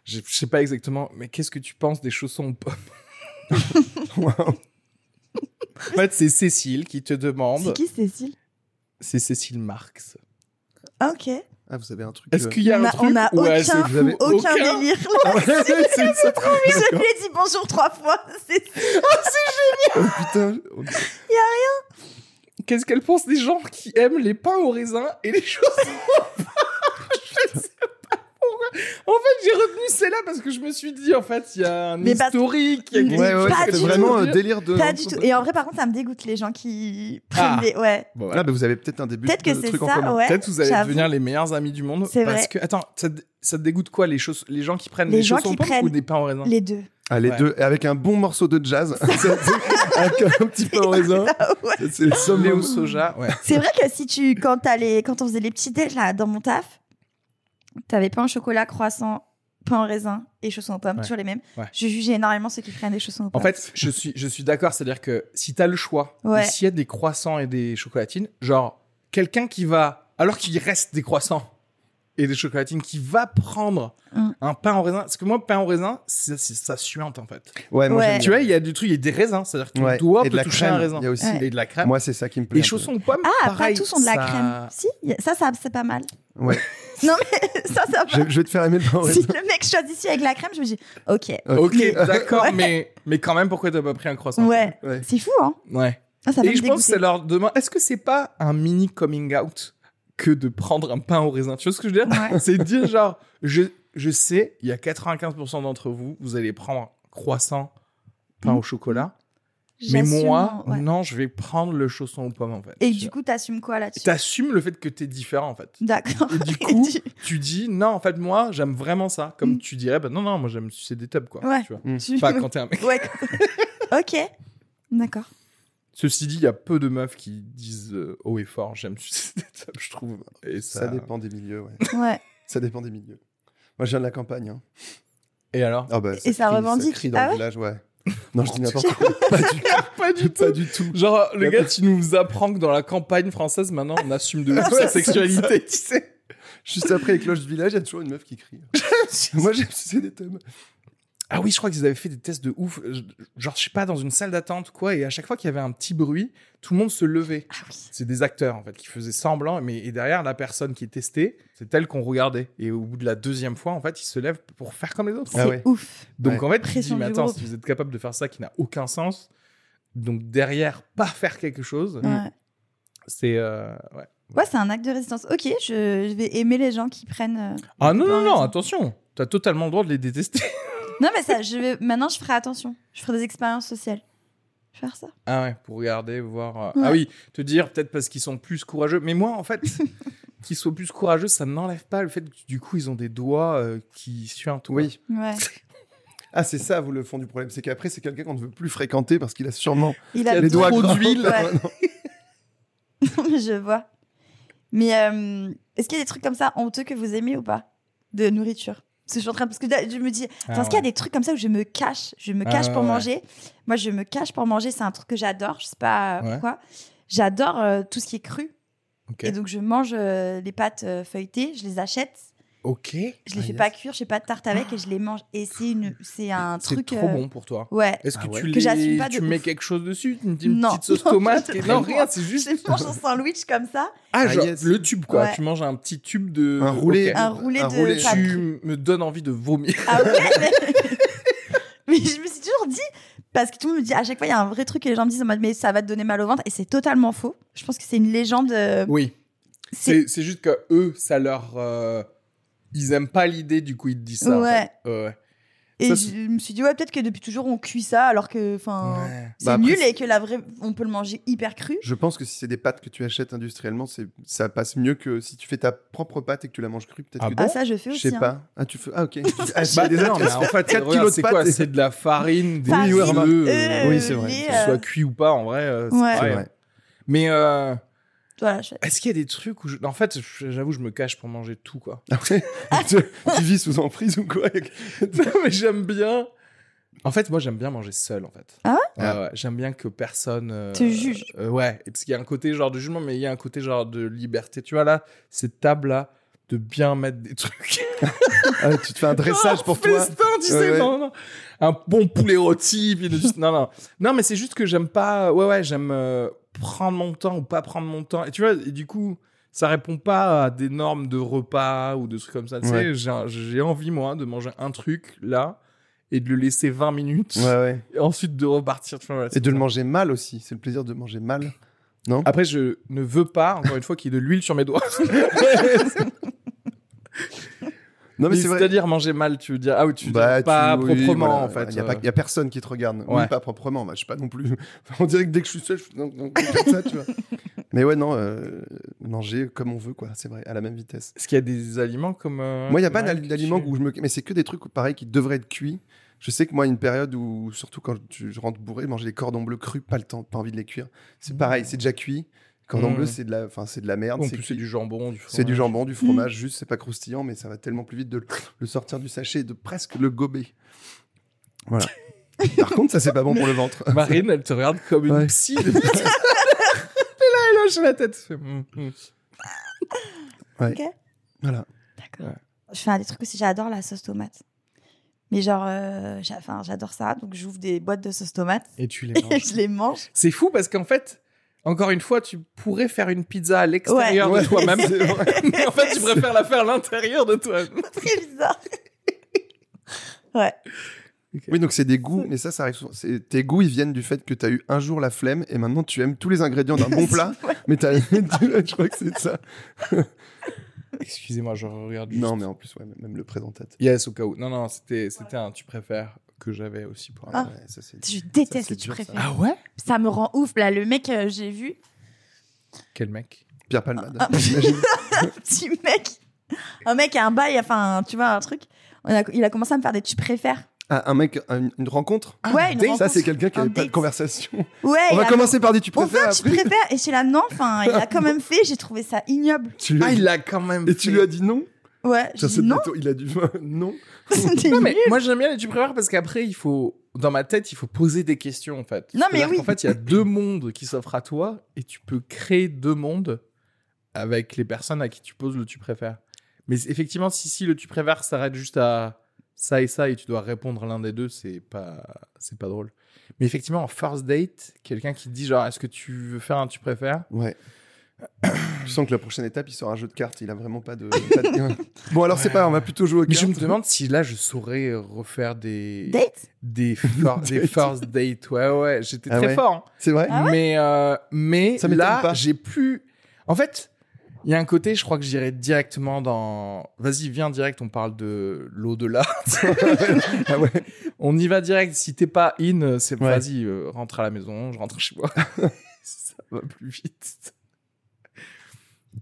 je je sais pas exactement, mais qu'est-ce que tu penses des chaussons aux pommes. En fait, c'est Cécile qui te C'est demande. qui Cécile? C'est Cécile Marx. Ah, Ok. Ah, vous avez un truc. Est-ce euh, qu'il y a on un a, truc on a où aucun, aucun aucun délire. Ah ouais, c'est ça. Je lui ai dit bonjour trois fois. C'est Oh putain. on- Qu'est-ce qu'elle pense des gens qui aiment les pains au raisin et les pommes Je sais pas pourquoi. En fait, j'ai retenu celle-là parce que je me suis dit, en fait, il y a un Mais historique. il y a quelque Ouais, ouais, Pas c'est du vraiment un délire de. pas du tout. Et en vrai, par contre, ça me dégoûte les gens qui prennent Ah. des. Ouais. Bon, voilà. Là, bah, vous avez peut-être un début Peut-être que de c'est truc en ça, commun. ouais. Peut-être vous allez j'avoue. devenir les meilleurs amis du monde. C'est parce vrai. que, attends, ça, te- ça te dégoûte quoi les, choses, les gens qui prennent Les des gens chaussons qui aux pommes prennent ou des pains au raisin? Les deux. Ah, les Ouais. deux, avec un bon morceau de jazz. avec un petit peu en raisin. Ouais. C'est le summum. au soja, ouais. C'est vrai que si tu, quand, t'as les, quand on faisait les petits déj là dans mon taf, t'avais pain au chocolat, croissant, pain au raisin et chaussons aux pommes, Ouais. toujours les mêmes. Ouais. Je jugeais énormément ceux qui prennent des chaussons aux pommes. En fait, je suis, je suis d'accord, c'est-à-dire que si t'as le choix, s'il y a des croissants et des chocolatines, genre, quelqu'un qui va, alors qu'il reste des croissants et des chocolatines, qui va prendre Mm. un pain au raisin, parce que moi, pain au raisin, c'est, c'est- ça suinte en fait. Ouais, moi Ouais. Tu vois, il y a du truc, il y a des raisins, c'est-à-dire que Ouais. de peut la toucher un crème. raisin. Il y a aussi. Ouais. Et de la crème. Moi, c'est ça qui me plaît. les un chaussons aux pommes, ah, pareil, pas tous ont de la ça- crème. Si, ça, ça c'est pas mal. Ouais. Non, mais ça, ça Je, va. je vais te faire aimer le pain au Si raisin. le mec choisit avec la crème, je me dis, ok. Ok, Mais- d'accord, Ouais. mais, mais quand même, pourquoi t'as pas pris un croissant Ouais. Ouais. C'est fou, hein. Ouais. Ah, ça Et je pense que ça dégoûter. leur demande. Est-ce que c'est pas un mini coming out que de prendre un pain au raisin Tu vois ce que je veux dire Ouais. C'est dire genre, je, je sais, il y a 95% d'entre vous, vous allez prendre croissant, pain au chocolat. Mais moi, ouais. non, je vais prendre le chausson aux pommes en fait. Et du vois. coup, t'assumes quoi là-dessus? T'assumes le fait que t'es différent en fait. D'accord. Et du coup, tu dis non, en fait, moi, j'aime vraiment ça. Comme Mm. tu dirais, bah non, non, moi, j'aime sucer des tubs quoi. Ouais. Tu vois. Tu- Pas quand t'es un mec. Ouais. ok. D'accord. Ceci dit, il y a peu de meufs qui disent euh, haut et fort, j'aime sucer des tubs, je trouve. Et ça, Ça dépend des milieux, ouais. Ouais. Ça dépend des milieux. Moi, je viens de la campagne. Hein. Et alors? Ah bah, Et ça crie, revendique. crie dans Ah le ouais? village, ouais. Non, je dis n'importe quoi. Pas du tout. Pas du Pas du tout. Genre, le gars, pas- tu nous apprends que dans la campagne française, maintenant, on assume de ouf Ouais, sa sexualité, tu sais. Juste après les cloches du village, il y a toujours une meuf qui crie. Moi, j'aime sucer des tubs. Ah oui, je crois qu'ils avaient fait des tests de ouf. Genre, je sais pas, dans une salle d'attente, quoi, et à chaque fois qu'il y avait un petit bruit, tout le monde se levait. Ah oui. C'est des acteurs, en fait, qui faisaient semblant, mais et derrière, la personne qui est testée, c'est elle qu'on regardait. Et au bout de la deuxième fois, en fait, ils se lèvent pour faire comme les autres. Ah C'est ouais. ouf. Donc, Ouais. en fait, tu dis, mais attends, groupe. si vous êtes capable de faire ça qui n'a aucun sens, donc derrière, pas faire quelque chose, Ouais. c'est. euh, ouais. Ouais, c'est un acte de résistance. Ok, je, je vais aimer les gens qui prennent. euh, Ah non, non, non, attention. T'as totalement le droit de les détester. Non, mais ça, je vais... maintenant, je ferai attention. Je ferai des expériences sociales. Je vais faire ça. Ah ouais, pour regarder, voir. euh, Ouais. Ah oui, te dire peut-être parce qu'ils sont plus courageux. Mais moi, en fait, qu'ils soient plus courageux, ça n'enlève pas le fait que du coup, ils ont des doigts euh, qui suintent. Oui. Ouais. Ah, c'est ça, vous, le fond du problème. C'est qu'après, c'est quelqu'un qu'on ne veut plus fréquenter parce qu'il a sûrement Il a les doigts trop d'huile. Ouais. Non, mais je vois. Mais euh, est-ce qu'il y a des trucs comme ça honteux que vous aimez ou pas? De nourriture? Parce que je suis en train parce que je me dis, Ah parce qu'il y a des trucs comme ça où je me cache, je me Ah cache pour ouais. manger? Moi, je me cache pour manger, c'est un truc que j'adore. Je sais pas euh, Ouais. pourquoi. J'adore euh, tout ce qui est cru. Et donc, je mange euh, les pâtes feuilletées, je les achète, Ok. je les Ah, fais yes. pas cuire, je fais pas de tarte avec et je les mange. Et c'est une, c'est un C'est truc. trop euh, bon pour toi. Ouais. Est-ce que Ah ouais. tu, Que les... j'assume pas de tu mets ouf. quelque chose dessus Une, une Non. petite sauce Non, tomate je- Non, rien, c'est juste. Je mange un sandwich comme ça. Ah, Ah, genre yes. le tube, quoi. Ouais. Tu manges un petit tube de. Un roulé. Ok. Un roulé Un de roulé. Tu me donnes envie de vomir. Ah ouais mais... mais je me suis toujours dit, parce que tout le monde me dit, à chaque fois, il y a un vrai truc et les gens me disent en mode, mais ça va te donner mal au ventre. Et c'est totalement faux. Je pense que c'est une légende. euh, Oui. c'est- C'est c'est juste que eux, ça leur. euh, Ils aiment pas l'idée, du coup, ils te disent ça. en Ouais. fait. Ouais. Et ça, je me suis dit, ouais, peut-être que depuis toujours, on cuit ça, alors que, enfin, Ouais. c'est Bah, nul et que la vraie, on peut le manger hyper cru. Je pense que si c'est des pâtes que tu achètes industriellement, c'est ça passe mieux que si tu fais ta propre pâte et que tu la manges crue. Peut-être Ah que bon Ah, ça, je fais Je aussi. sais hein. pas. Ah, tu fais. Ah, ok. Ah, Bah, des non, mais en fait, quatre regarde, kilos de c'est quoi pâtes. C'est de la farine, des Farine, œufs, euh, euh, Oui, c'est vrai. que euh, ce soit cuit ou pas, en vrai. euh, c'est Ouais, c'est vrai. Mais euh, Voilà, je fais- est-ce qu'il y a des trucs où, je- en fait, j'avoue, je me cache pour manger tout, quoi. Après, tu, tu vis sous emprise ou quoi? Non, mais j'aime bien. En fait, moi, j'aime bien manger seul, en fait. Ah ouais? Ouais, J'aime bien que personne. euh, Te juge. euh, ouais, et parce qu'il y a un côté genre de jugement, mais il y a un côté genre de liberté. Tu vois, là, cette table-là, de bien mettre des trucs. Ah, Tu te fais un dressage Oh, pour toi. festin, tu sais, Ouais, ouais. non, non. Un bon poulet rôti, puis de- non, non. Non, mais c'est juste que j'aime pas. Ouais, ouais, j'aime euh, prendre mon temps ou pas prendre mon temps. Et tu vois, et du coup, ça répond pas à des normes de repas ou de trucs comme ça. Tu sais, Ouais. j'ai- j'ai envie, moi, de manger un truc là et de le laisser 20 minutes. Ouais, ouais. Et ensuite de repartir. Voilà, Et de le manger mal aussi. C'est le plaisir de manger mal. Non? Après, je ne veux pas, encore une fois, qu'il y ait de l'huile sur mes doigts. Non, mais. C'est-à-dire manger mal, tu veux dire. Ah oui, tu Bah, pas tu- oui, proprement, voilà. en fait. Il y, a euh. pas- a personne qui te regarde. Ouais. Oui, pas proprement. Bah, je suis pas non plus. on dirait que dès que je suis seul, je comme ça, tu vois. Mais ouais, non, euh, manger comme on veut, quoi. C'est vrai, à la même vitesse. Est-ce qu'il y a des aliments comme. euh, moi, il y a pas d'aliments où je me. Mais c'est que des trucs, pareil, qui devraient être cuits. Je sais que moi, une période où, surtout quand tu- je rentre bourré, manger des cordons bleus crus, pas le temps, pas envie de les cuire. C'est pareil, c'est déjà cuit. Cordon Mmh. bleu, c'est de la, enfin, c'est de la merde. En c'est plus, c'est du jambon, du C'est du fromage. jambon, du fromage, juste, c'est pas croustillant, mais ça va tellement plus vite de le- sortir du sachet et de presque le gober. Voilà. Par contre, ça, c'est pas bon pour le ventre. Marine, elle te regarde comme une Ouais. psy. elle est là, elle hoche la tête. Elle fait, hum, hum. Voilà. D'accord. Je fais un des trucs aussi, j'adore la sauce tomate. Mais genre, euh, j'a- enfin, j'adore ça. Donc, j'ouvre des boîtes de sauce tomate Et tu les et manges. je les mange. C'est fou parce qu'en fait, encore une fois, tu pourrais faire une pizza à l'extérieur Ouais. de toi-même. En fait, tu préfères la faire à l'intérieur de toi. Très bizarre. ouais. Oui, donc c'est des goûts, mais ça, ça arrive souvent. C'est- Tes goûts, ils viennent du fait que tu as eu un jour la flemme et maintenant tu aimes tous les ingrédients d'un bon plat, mais t'as- je crois que c'est ça. Excusez-moi, je regarde juste. Non, mais en plus, ouais, même le présentateur. Yes, au cas où. Non, non, c'était c'était un tu préfères que j'avais aussi pour Ah. Ouais, ça, c'est- Je Ça, déteste c'est les tu dur, ça. préfères. Ah ouais? Ça me rend ouf. Là, le mec, euh, j'ai vu, Quel mec? Pierre Palmade. Ah. j'imagine. un petit mec, un mec a un bail, enfin, tu vois, un truc. On a- il a commencé à me faire des tu préfères. Ah, un mec, un- une rencontre? Ouais, une date, rencontre. Ça, c'est quelqu'un qui Un avait pas de conversation. Ouais, On va commencer par des tu préfères un tu préfères. Et je suis là, non, enfin, il a quand même fait. J'ai trouvé ça ignoble. Tu Ah, il l'a quand même. Et tu lui as dit non? Ouais, Ça, dit non. plutôt- Il a dit non. Non, mais moi j'aime bien les tu préfères parce qu'après, il faut. Dans ma tête, il faut poser des questions en fait. Non, mais oui. qu'en fait, il y a deux mondes qui s'offrent à toi et tu peux créer deux mondes avec les personnes à qui tu poses le tu préfères. Mais effectivement, si, si le tu préfères s'arrête juste à ça et ça et tu dois répondre l'un des deux, c'est pas, c'est pas drôle. Mais effectivement, en first date, quelqu'un qui te dit genre, est-ce que tu veux faire un tu préfères Ouais. Je sens que la prochaine étape, il sort un jeu de cartes. Il a vraiment pas de. pas de- Bon, alors c'est pas, grave, on va plutôt jouer au Mais je me demande si là, je saurais refaire des. Date Des, fir- des Date. first dates. Ouais, ouais, j'étais Ah très ouais. fort. hein. C'est vrai Ah ouais mais euh, mais Ça m'étonne là, pas. j'ai plus. En fait, il y a un côté, je crois que j'irai directement dans. Vas-y, viens direct, on parle de l'au-delà. Ah ouais. on y va direct. Si t'es pas in, c'est Ouais. vas-y, euh, rentre à la maison, je rentre chez moi. Ça va plus vite.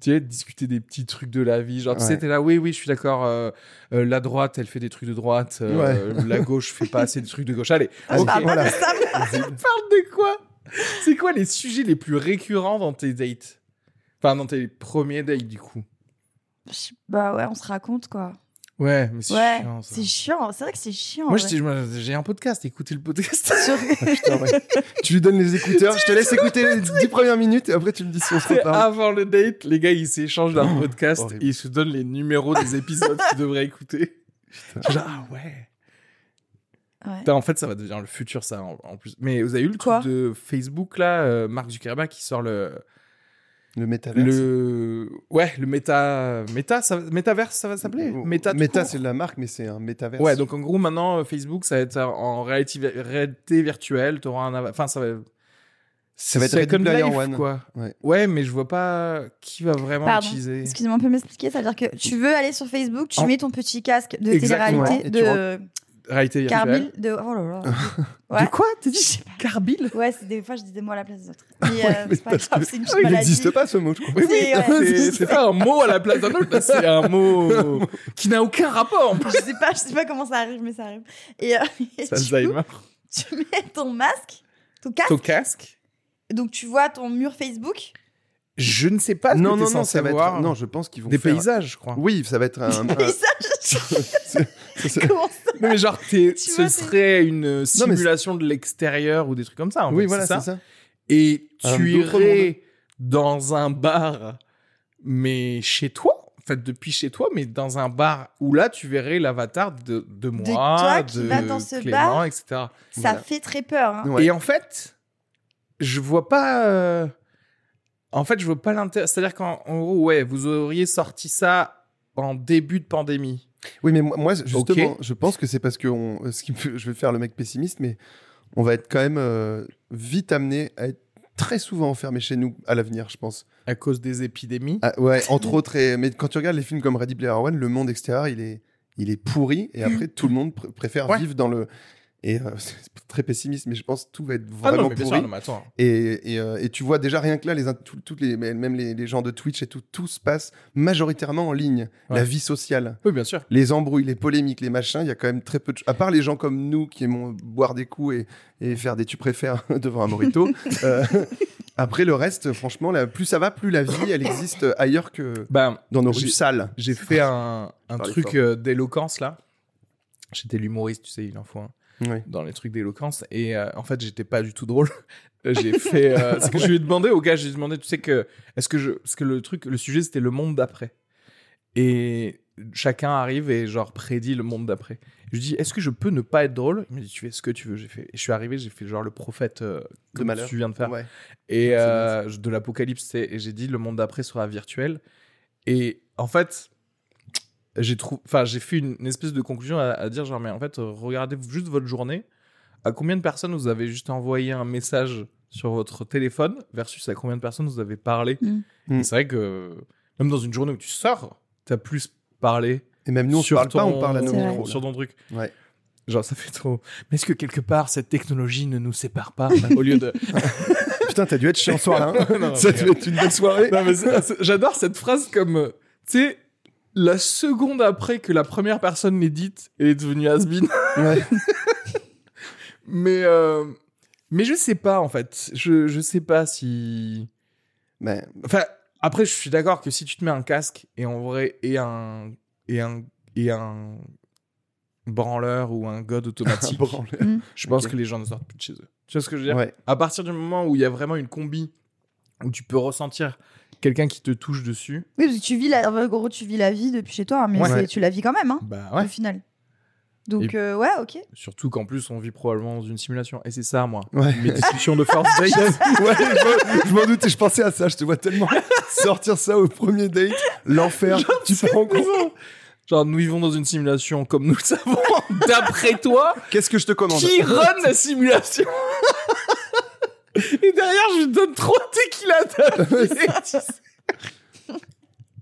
Tu sais, discuter des petits trucs de la vie. Genre, tu sais, Ouais. t'es là, oui, oui, je suis d'accord. euh, euh, la droite, elle fait des trucs de droite. euh, La gauche fait pas assez de trucs de gauche. Allez, Ah, je Ok, parle voilà. de ça. mais- tu parles de quoi? C'est quoi les sujets les plus récurrents dans tes dates? Enfin, dans tes premiers dates, du coup? Bah ouais, on se raconte quoi. Ouais, mais c'est Ouais, chiant, c'est chiant. C'est vrai que c'est chiant. Moi, j'ai un podcast, écoutez le podcast. Sur- Putain, ouais. tu lui donnes les écouteurs, je te laisse écouter les 10 premières minutes et après tu me dis si on se avant le date, les gars, ils s'échangent leur Oh, podcast horrible. et ils se donnent les numéros des épisodes qu'ils devraient écouter. Là, ah ouais. En fait, ça va devenir le futur, ça, en, en plus. Mais vous avez eu le Quoi? truc de Facebook, là, euh, Mark Zuckerberg qui sort le... Le métaverse. le... Ouais, le méta... Méta, ça... Métaverse, ça va s'appeler? Méta, court? c'est la marque, mais c'est un métaverse. Ouais, donc en gros, maintenant, euh, Facebook, ça va être en réalité, réalité virtuelle. T'auras un. Enfin, ça va. Ça va être Second Player Life, One. quoi. Ouais. mais je vois pas qui va vraiment Pardon. utiliser. Excusez-moi, on peut m'expliquer? Ça veut dire que tu veux aller sur Facebook, tu En- mets ton petit casque de télé-réalité tu de Réalité. Carbil. De... Oh là là. Ouais. De quoi? T'as dit. Carbil? Ouais, c'est des fois je dis des mots à la place des autres. Mais, euh, mais c'est pas grave, c'est une Ah, il n'existe pas ce mot, je crois. Oui, ouais. c'est- pas un mot à la place d'un autre, c'est un mot qui n'a aucun rapport en plus. Je sais pas, je sais pas comment ça arrive, mais ça arrive. Et, euh, et C'est du coup, Alzheimer. tu mets ton masque, ton casque, Ton casque? Donc tu vois ton mur Facebook? Je ne sais pas ce non, que non, non, censé ça va être. Non, je pense qu'ils vont des faire- paysages, je crois. Oui, ça va être un. c'est- Comment ça Non, mais genre, t'es- Tu ce vois, serait une simulation de l'extérieur ou des trucs comme ça. en oui, fait, voilà, c'est ça. ça. Et Un tu irais dans un bar, mais chez toi, en fait, depuis chez toi, mais dans un bar où là, tu verrais l'avatar de, de moi, de, toi qui vas dans ce Clément, bar. etc. Ça Voilà. fait très peur. hein. Ouais. Et en fait, je vois pas. euh, En fait, je vois pas l'intérêt. C'est-à-dire qu'en en gros, ouais, vous auriez sorti ça en début de pandémie. Oui, mais moi, moi, justement, je pense que c'est parce que on, ce qui me fait- je vais faire le mec pessimiste, mais on va être quand même euh, vite amené à être très souvent enfermé chez nous à l'avenir, je pense. À cause des épidémies. Ah, ouais, entre autres. et- mais quand tu regardes les films comme Ready Player One, le monde extérieur, il est, il est pourri, et après, tout le monde pr- préfère Ouais. vivre dans le. Et euh, c'est très pessimiste, mais je pense que tout va être Ah vraiment non, mais bien pourri. sûr, non, mais attends. Et, et, euh, et tu vois déjà rien que là, les, tout- toutes les, même les, les gens de Twitch et tout, tout se passe majoritairement en ligne. Ouais. La vie sociale, Oui, bien sûr. les embrouilles, les polémiques, les machins, il y a quand même très peu de... À part les gens comme nous qui aimons boire des coups et, et faire des tu préfères devant un morito. euh, après le reste, franchement, là, plus ça va, plus la vie, elle existe ailleurs que Ben, dans nos rues sales. j'ai fait un, un truc d'éloquence là. J'étais l'humoriste, tu sais, il en faut un. Dans les trucs d'éloquence. Et euh, en fait j'étais pas du tout drôle. J'ai fait euh, ce que je lui ai demandé au gars je lui ai demandé tu sais que est-ce que je parce que le truc le sujet c'était le monde d'après. Et chacun arrive et genre prédit le monde d'après. Je lui dis est-ce que je peux ne pas être drôle? Il me dit tu fais ce que tu veux j'ai fait. Et je suis arrivé j'ai fait genre le prophète euh, comme malheur. tu viens de faire. Ouais. et euh, de l'apocalypse et j'ai dit le monde d'après sera virtuel. Et en fait j'ai trouvé enfin j'ai fait une, une espèce de conclusion à, à dire genre mais en fait regardez juste votre journée à combien de personnes vous avez juste envoyé un message sur votre téléphone versus à combien de personnes vous avez parlé? Mm. Mm. Et c'est vrai que même dans une journée où tu sors t'as plus parlé Et même nous, on sur parle pas, on parle à nos micros. là. sur ton truc Ouais. genre ça fait trop mais est-ce que quelque part cette technologie ne nous sépare pas? Au lieu de Putain, t'as dû être chiant ce soir-là. hein. Non, ça devait être une belle soirée. J'adore cette phrase comme, euh, tu sais, la seconde après que la première personne l'ait dite, elle est devenue has-been. Ouais. Mais, euh, mais je sais pas, en fait. Je, je sais pas si... Mais Enfin, après, je suis d'accord que si tu te mets un casque et en vrai, et un, et un, et un branleur ou un god automatique, branleur. je pense que les gens ne sortent plus de chez eux. Tu vois ce que je veux dire? Ouais. À partir du moment où il y a vraiment une combi, où tu peux ressentir quelqu'un qui te touche dessus, Oui, parce que tu vis la... en gros, tu vis la vie depuis chez toi, hein, mais Ouais. tu la vis quand même, hein, bah au ouais. final. Donc, euh, ouais, ok. Surtout qu'en plus, on vit probablement dans une simulation. Et c'est ça, moi. Ouais. Mes discussions de first date. ouais, je m'en- je m'en doutais, je pensais à ça, je te vois tellement sortir ça au premier date, l'enfer, tu te rends compte? Genre, nous vivons dans une simulation comme nous le savons. D'après toi, Qu'est-ce que je te commande? Qui run la simulation? Et derrière, je lui donne trois tequila d'affilée, tu sais.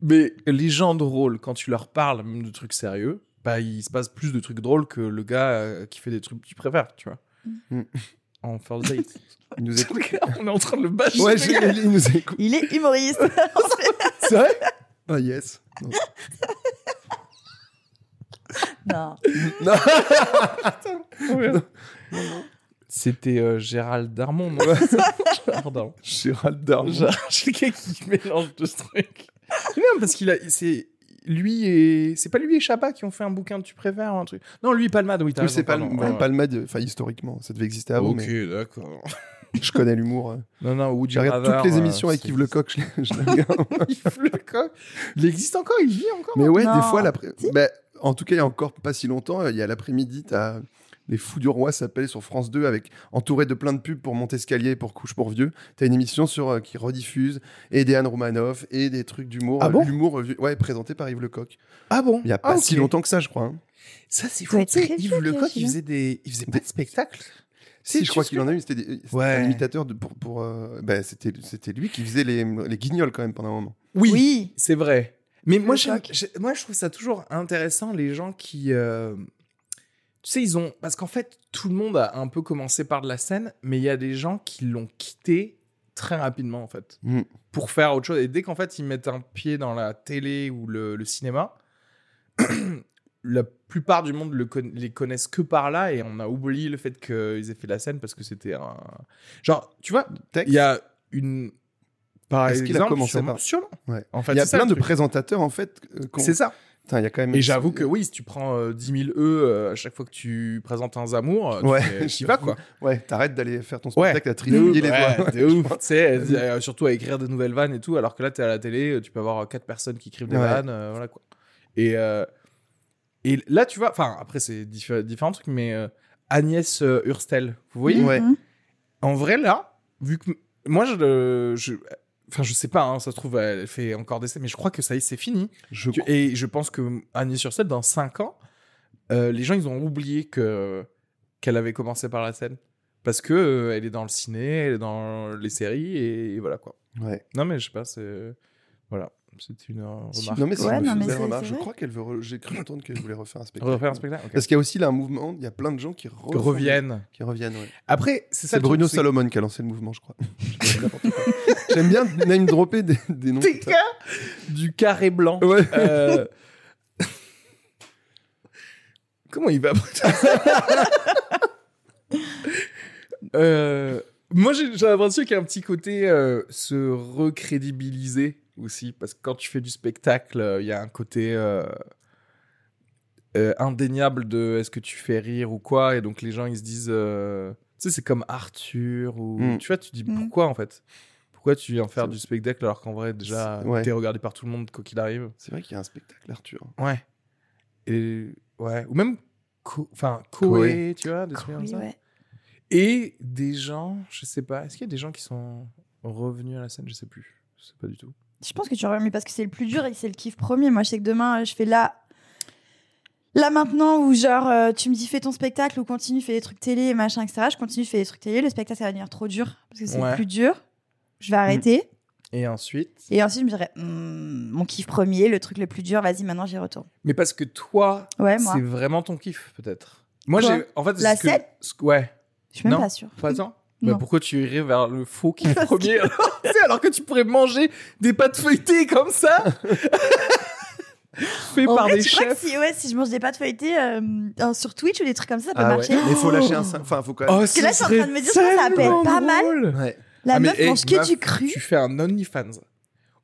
Mais les gens drôles, quand tu leur parles même de trucs sérieux, bah, il se passe plus de trucs drôles que le gars euh, qui fait des trucs que tu préfères, tu vois. Mm. En first date. Il nous écoute. On est en train de le bâcher. Ouais, il nous écoute. Il est humoriste. C'est vrai? Ah yes. Non. non. Non. C'était euh, Gérald Darmon, non Gérald Darmon. Gérald Darmon. Gérald- J'ai quelqu'un qui mélange deux trucs. C'est bien parce qu'il a, c'est lui et c'est pas lui et Chabat qui ont fait un bouquin de tu préfères ou un truc? Non, lui et Palmade, oui, t'as Oui, raison, c'est pas pardon. Ouais, ouais. Palmade, enfin historiquement, ça devait exister avant, Ok, mais d'accord. je connais l'humour. euh. Non, non, Woody Je regarde toutes les euh, émissions avec c'est- Yves Lecoq, je, les- je les regarde. Yves Lecoq? Il existe encore, il vit encore. Mais ouais, Non. des fois, l'après- bah, en tout cas, il y a encore pas si longtemps, il y a l'après-midi, t'as Les Fous du Roi s'appelle sur France 2 avec entouré de plein de pubs pour Montescalier pour Couche pour Vieux. T'as une émission sur euh, qui rediffuse et des Anne Romanoff et des trucs d'humour. Ah euh, bon? L'humour, euh, ouais, présenté par Yves Lecoq. Ah bon? Il y a pas Ah, si ok. longtemps que ça, je crois. hein. Ça, c'est fou. Yves Lecoq, il faisait des, il faisait pas de spectacle. Si, je crois qu'il en a eu. C'était des- c'était Ouais. un imitateur de, pour. pour euh, bah, c'était, c'était lui qui faisait les, les guignols quand même pendant un moment. Oui, Oui. c'est vrai. Mais moi, moi, je trouve ça toujours intéressant, les gens qui. euh, Tu sais, ils ont. Parce qu'en fait, tout le monde a un peu commencé par de la scène, mais il y a des gens qui l'ont quitté très rapidement, en fait, Mm. pour faire autre chose. Et dès qu'en fait, ils mettent un pied dans la télé ou le, le cinéma, la plupart du monde le les connaissent que par là et on a oublié le fait qu'ils aient fait la scène parce que c'était un. Genre, tu vois, il y a une. Par Est-ce qu'il a exemple, commencé sûrement- par- sûrement. Ouais. En fait, Il y a ça, plein le de truc. présentateurs en fait. euh, C'est ça. Putain, il y a quand même. Et j'avoue que oui, si tu prends euh, 10 000 E euh, à chaque fois que tu présentes un Zamour, euh, tu Ouais, fais- tu y vas quoi. Ouais, t'arrêtes d'aller faire ton Ouais. spectacle à De trifouiller ouf, les ouais, voix. de ouf. Tu sais, euh, surtout à écrire de nouvelles vannes et tout, alors que là, t'es à la télé, euh, tu peux avoir quatre personnes qui écrivent des Ouais. vannes, euh, voilà quoi. Et, euh, et là, tu vois, enfin, après, c'est diffé- différents trucs, mais euh, Agnès euh, Hurstel, vous voyez Ouais. Mhm. En vrai, là, vu que moi, je, le- je, enfin, je sais pas, hein, ça se trouve, elle fait encore des scènes, mais je crois que ça y est, c'est fini. Je Tu- Et je pense que Agnès Hurstel, dans 5 ans, euh, les gens, ils ont oublié que qu'elle avait commencé par la scène. Parce que euh, elle est dans le ciné, elle est dans les séries, et, voilà quoi. Ouais. Non, mais je sais pas, c'est. Voilà, c'est une euh, remarque. Non mais c'est Ouais, une remarque. Je crois qu'elle veut. re- J'ai cru entendre qu'elle voulait refaire un spectacle. Refaire un spectacle. Parce qu'il y a aussi là un mouvement. Il y a plein de gens qui Reviennent. Qui reviennent. Ouais. Après, c'est ça C'est Bruno c'est- Salomon qui a lancé le mouvement, je crois. Je J'aime bien name dropper des, des noms. Des du carré blanc. Ouais. Euh, Comment il va Euh, Moi, j'ai l'impression qu'il y a un petit côté euh, se recrédibiliser aussi, parce que quand tu fais du spectacle, euh, il y a un côté euh, euh, indéniable de est-ce que tu fais rire ou quoi, et donc les gens ils se disent, euh, tu sais, c'est comme Arthur ou Mm. tu vois, tu dis Mm. pourquoi en fait? Pourquoi tu viens faire du spectacle alors qu'en vrai déjà ouais. t'es regardé par tout le monde quoi qu'il arrive. C'est vrai qu'il y a un spectacle, Arthur. Ouais. Et ouais, ou même enfin Koé, tu vois, des trucs comme ça. ouais. Et des gens, je sais pas, est-ce qu'il y a des gens qui sont revenus à la scène, je sais plus. Je sais pas du tout. Je pense que tu reviens, mais parce que c'est le plus dur et c'est le kiff premier. Moi, je sais que demain, je fais là. Là maintenant où genre euh, tu me dis fais ton spectacle ou continue fais des trucs télé et machin etc je continue fais des trucs télé le spectacle ça va devenir trop dur parce que c'est Ouais. le plus dur je vais arrêter Et ensuite, et ensuite je me dirais Hmm, mon kiff premier le truc le plus dur vas-y maintenant j'y retourne mais parce que toi, ouais c'est vraiment ton kiff peut-être. Moi j'ai en fait La ce que- scène ce que- ouais, je suis même non. pas sûre pas tant. Bah, pourquoi tu irais vers le faux kiff premier alors, que tu pourrais manger des pâtes feuilletées comme ça fait En par vrai, des tu crois que chefs. si, ouais, si je mange des pâtes feuilletées euh, sur Twitch ou des trucs comme ça, ça peut Ah ouais. marcher. Mais il faut lâcher un. sein- Enfin, faut quand même. Oh, que là, je suis en train de me dire, que ça peut être pas mal. Ouais. La Ah, mais, meuf hey, mange que meuf, du cru. Tu fais un OnlyFans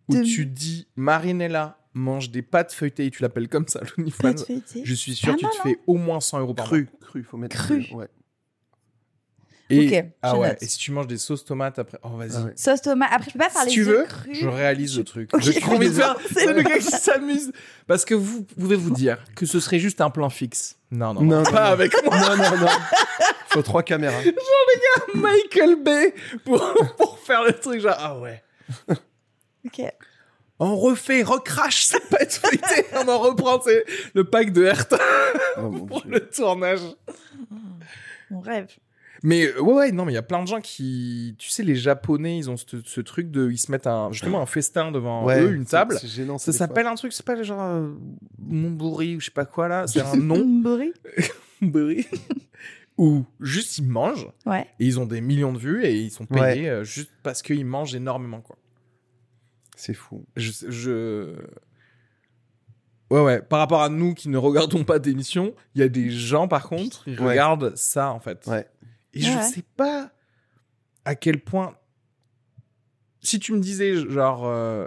où De- tu dis Marinella mange des pâtes feuilletées et tu l'appelles comme ça l'OnlyFans. Je suis sûr que tu te fais au moins 100 euros par mois. Cru, cru, faut mettre Cru. Ouais. Et, Ok, ah je ouais. note. Et si tu manges des sauces tomates après, oh vas-y. Ah ouais. Sauce tomate. Après, je peux pas faire Si les tu veux, crus. je réalise le truc. Ok. J'ai trop envie de faire. C'est le gars qui s'amuse. Parce que vous pouvez vous dire que ce serait juste un plan fixe. Non, non, non. Non, pas non, avec moi. Non, non, non. Faut trois caméras. Michael Bay pour, pour faire le truc. Genre, ah ouais. Ok. On refait, recrache cette pâte feuilletée. On en reprend c'est le pack de Hertha Oh, pour Dieu. le tournage. Mon rêve. Mais euh, ouais, ouais, non, mais il y a plein de gens qui, tu sais, les Japonais, ils ont ce, ce truc de, ils se mettent un, justement un festin devant Ouais, eux, une table. C'est gênant. Ça s'appelle un truc, c'est pas genre euh, Montbourri ou je sais pas quoi là, c'est un nom Mbori. Montbourri où juste ils mangent Ouais. et ils ont des millions de vues et ils sont payés euh, juste parce qu'ils mangent énormément quoi. C'est fou. Je, je... Ouais, ouais. Par rapport à nous qui ne regardons pas d'émissions, il y a des gens, par contre, ils Ouais. regardent ça, en fait. Ouais. Et je Ouais. sais pas à quel point. Si tu me disais, genre, euh,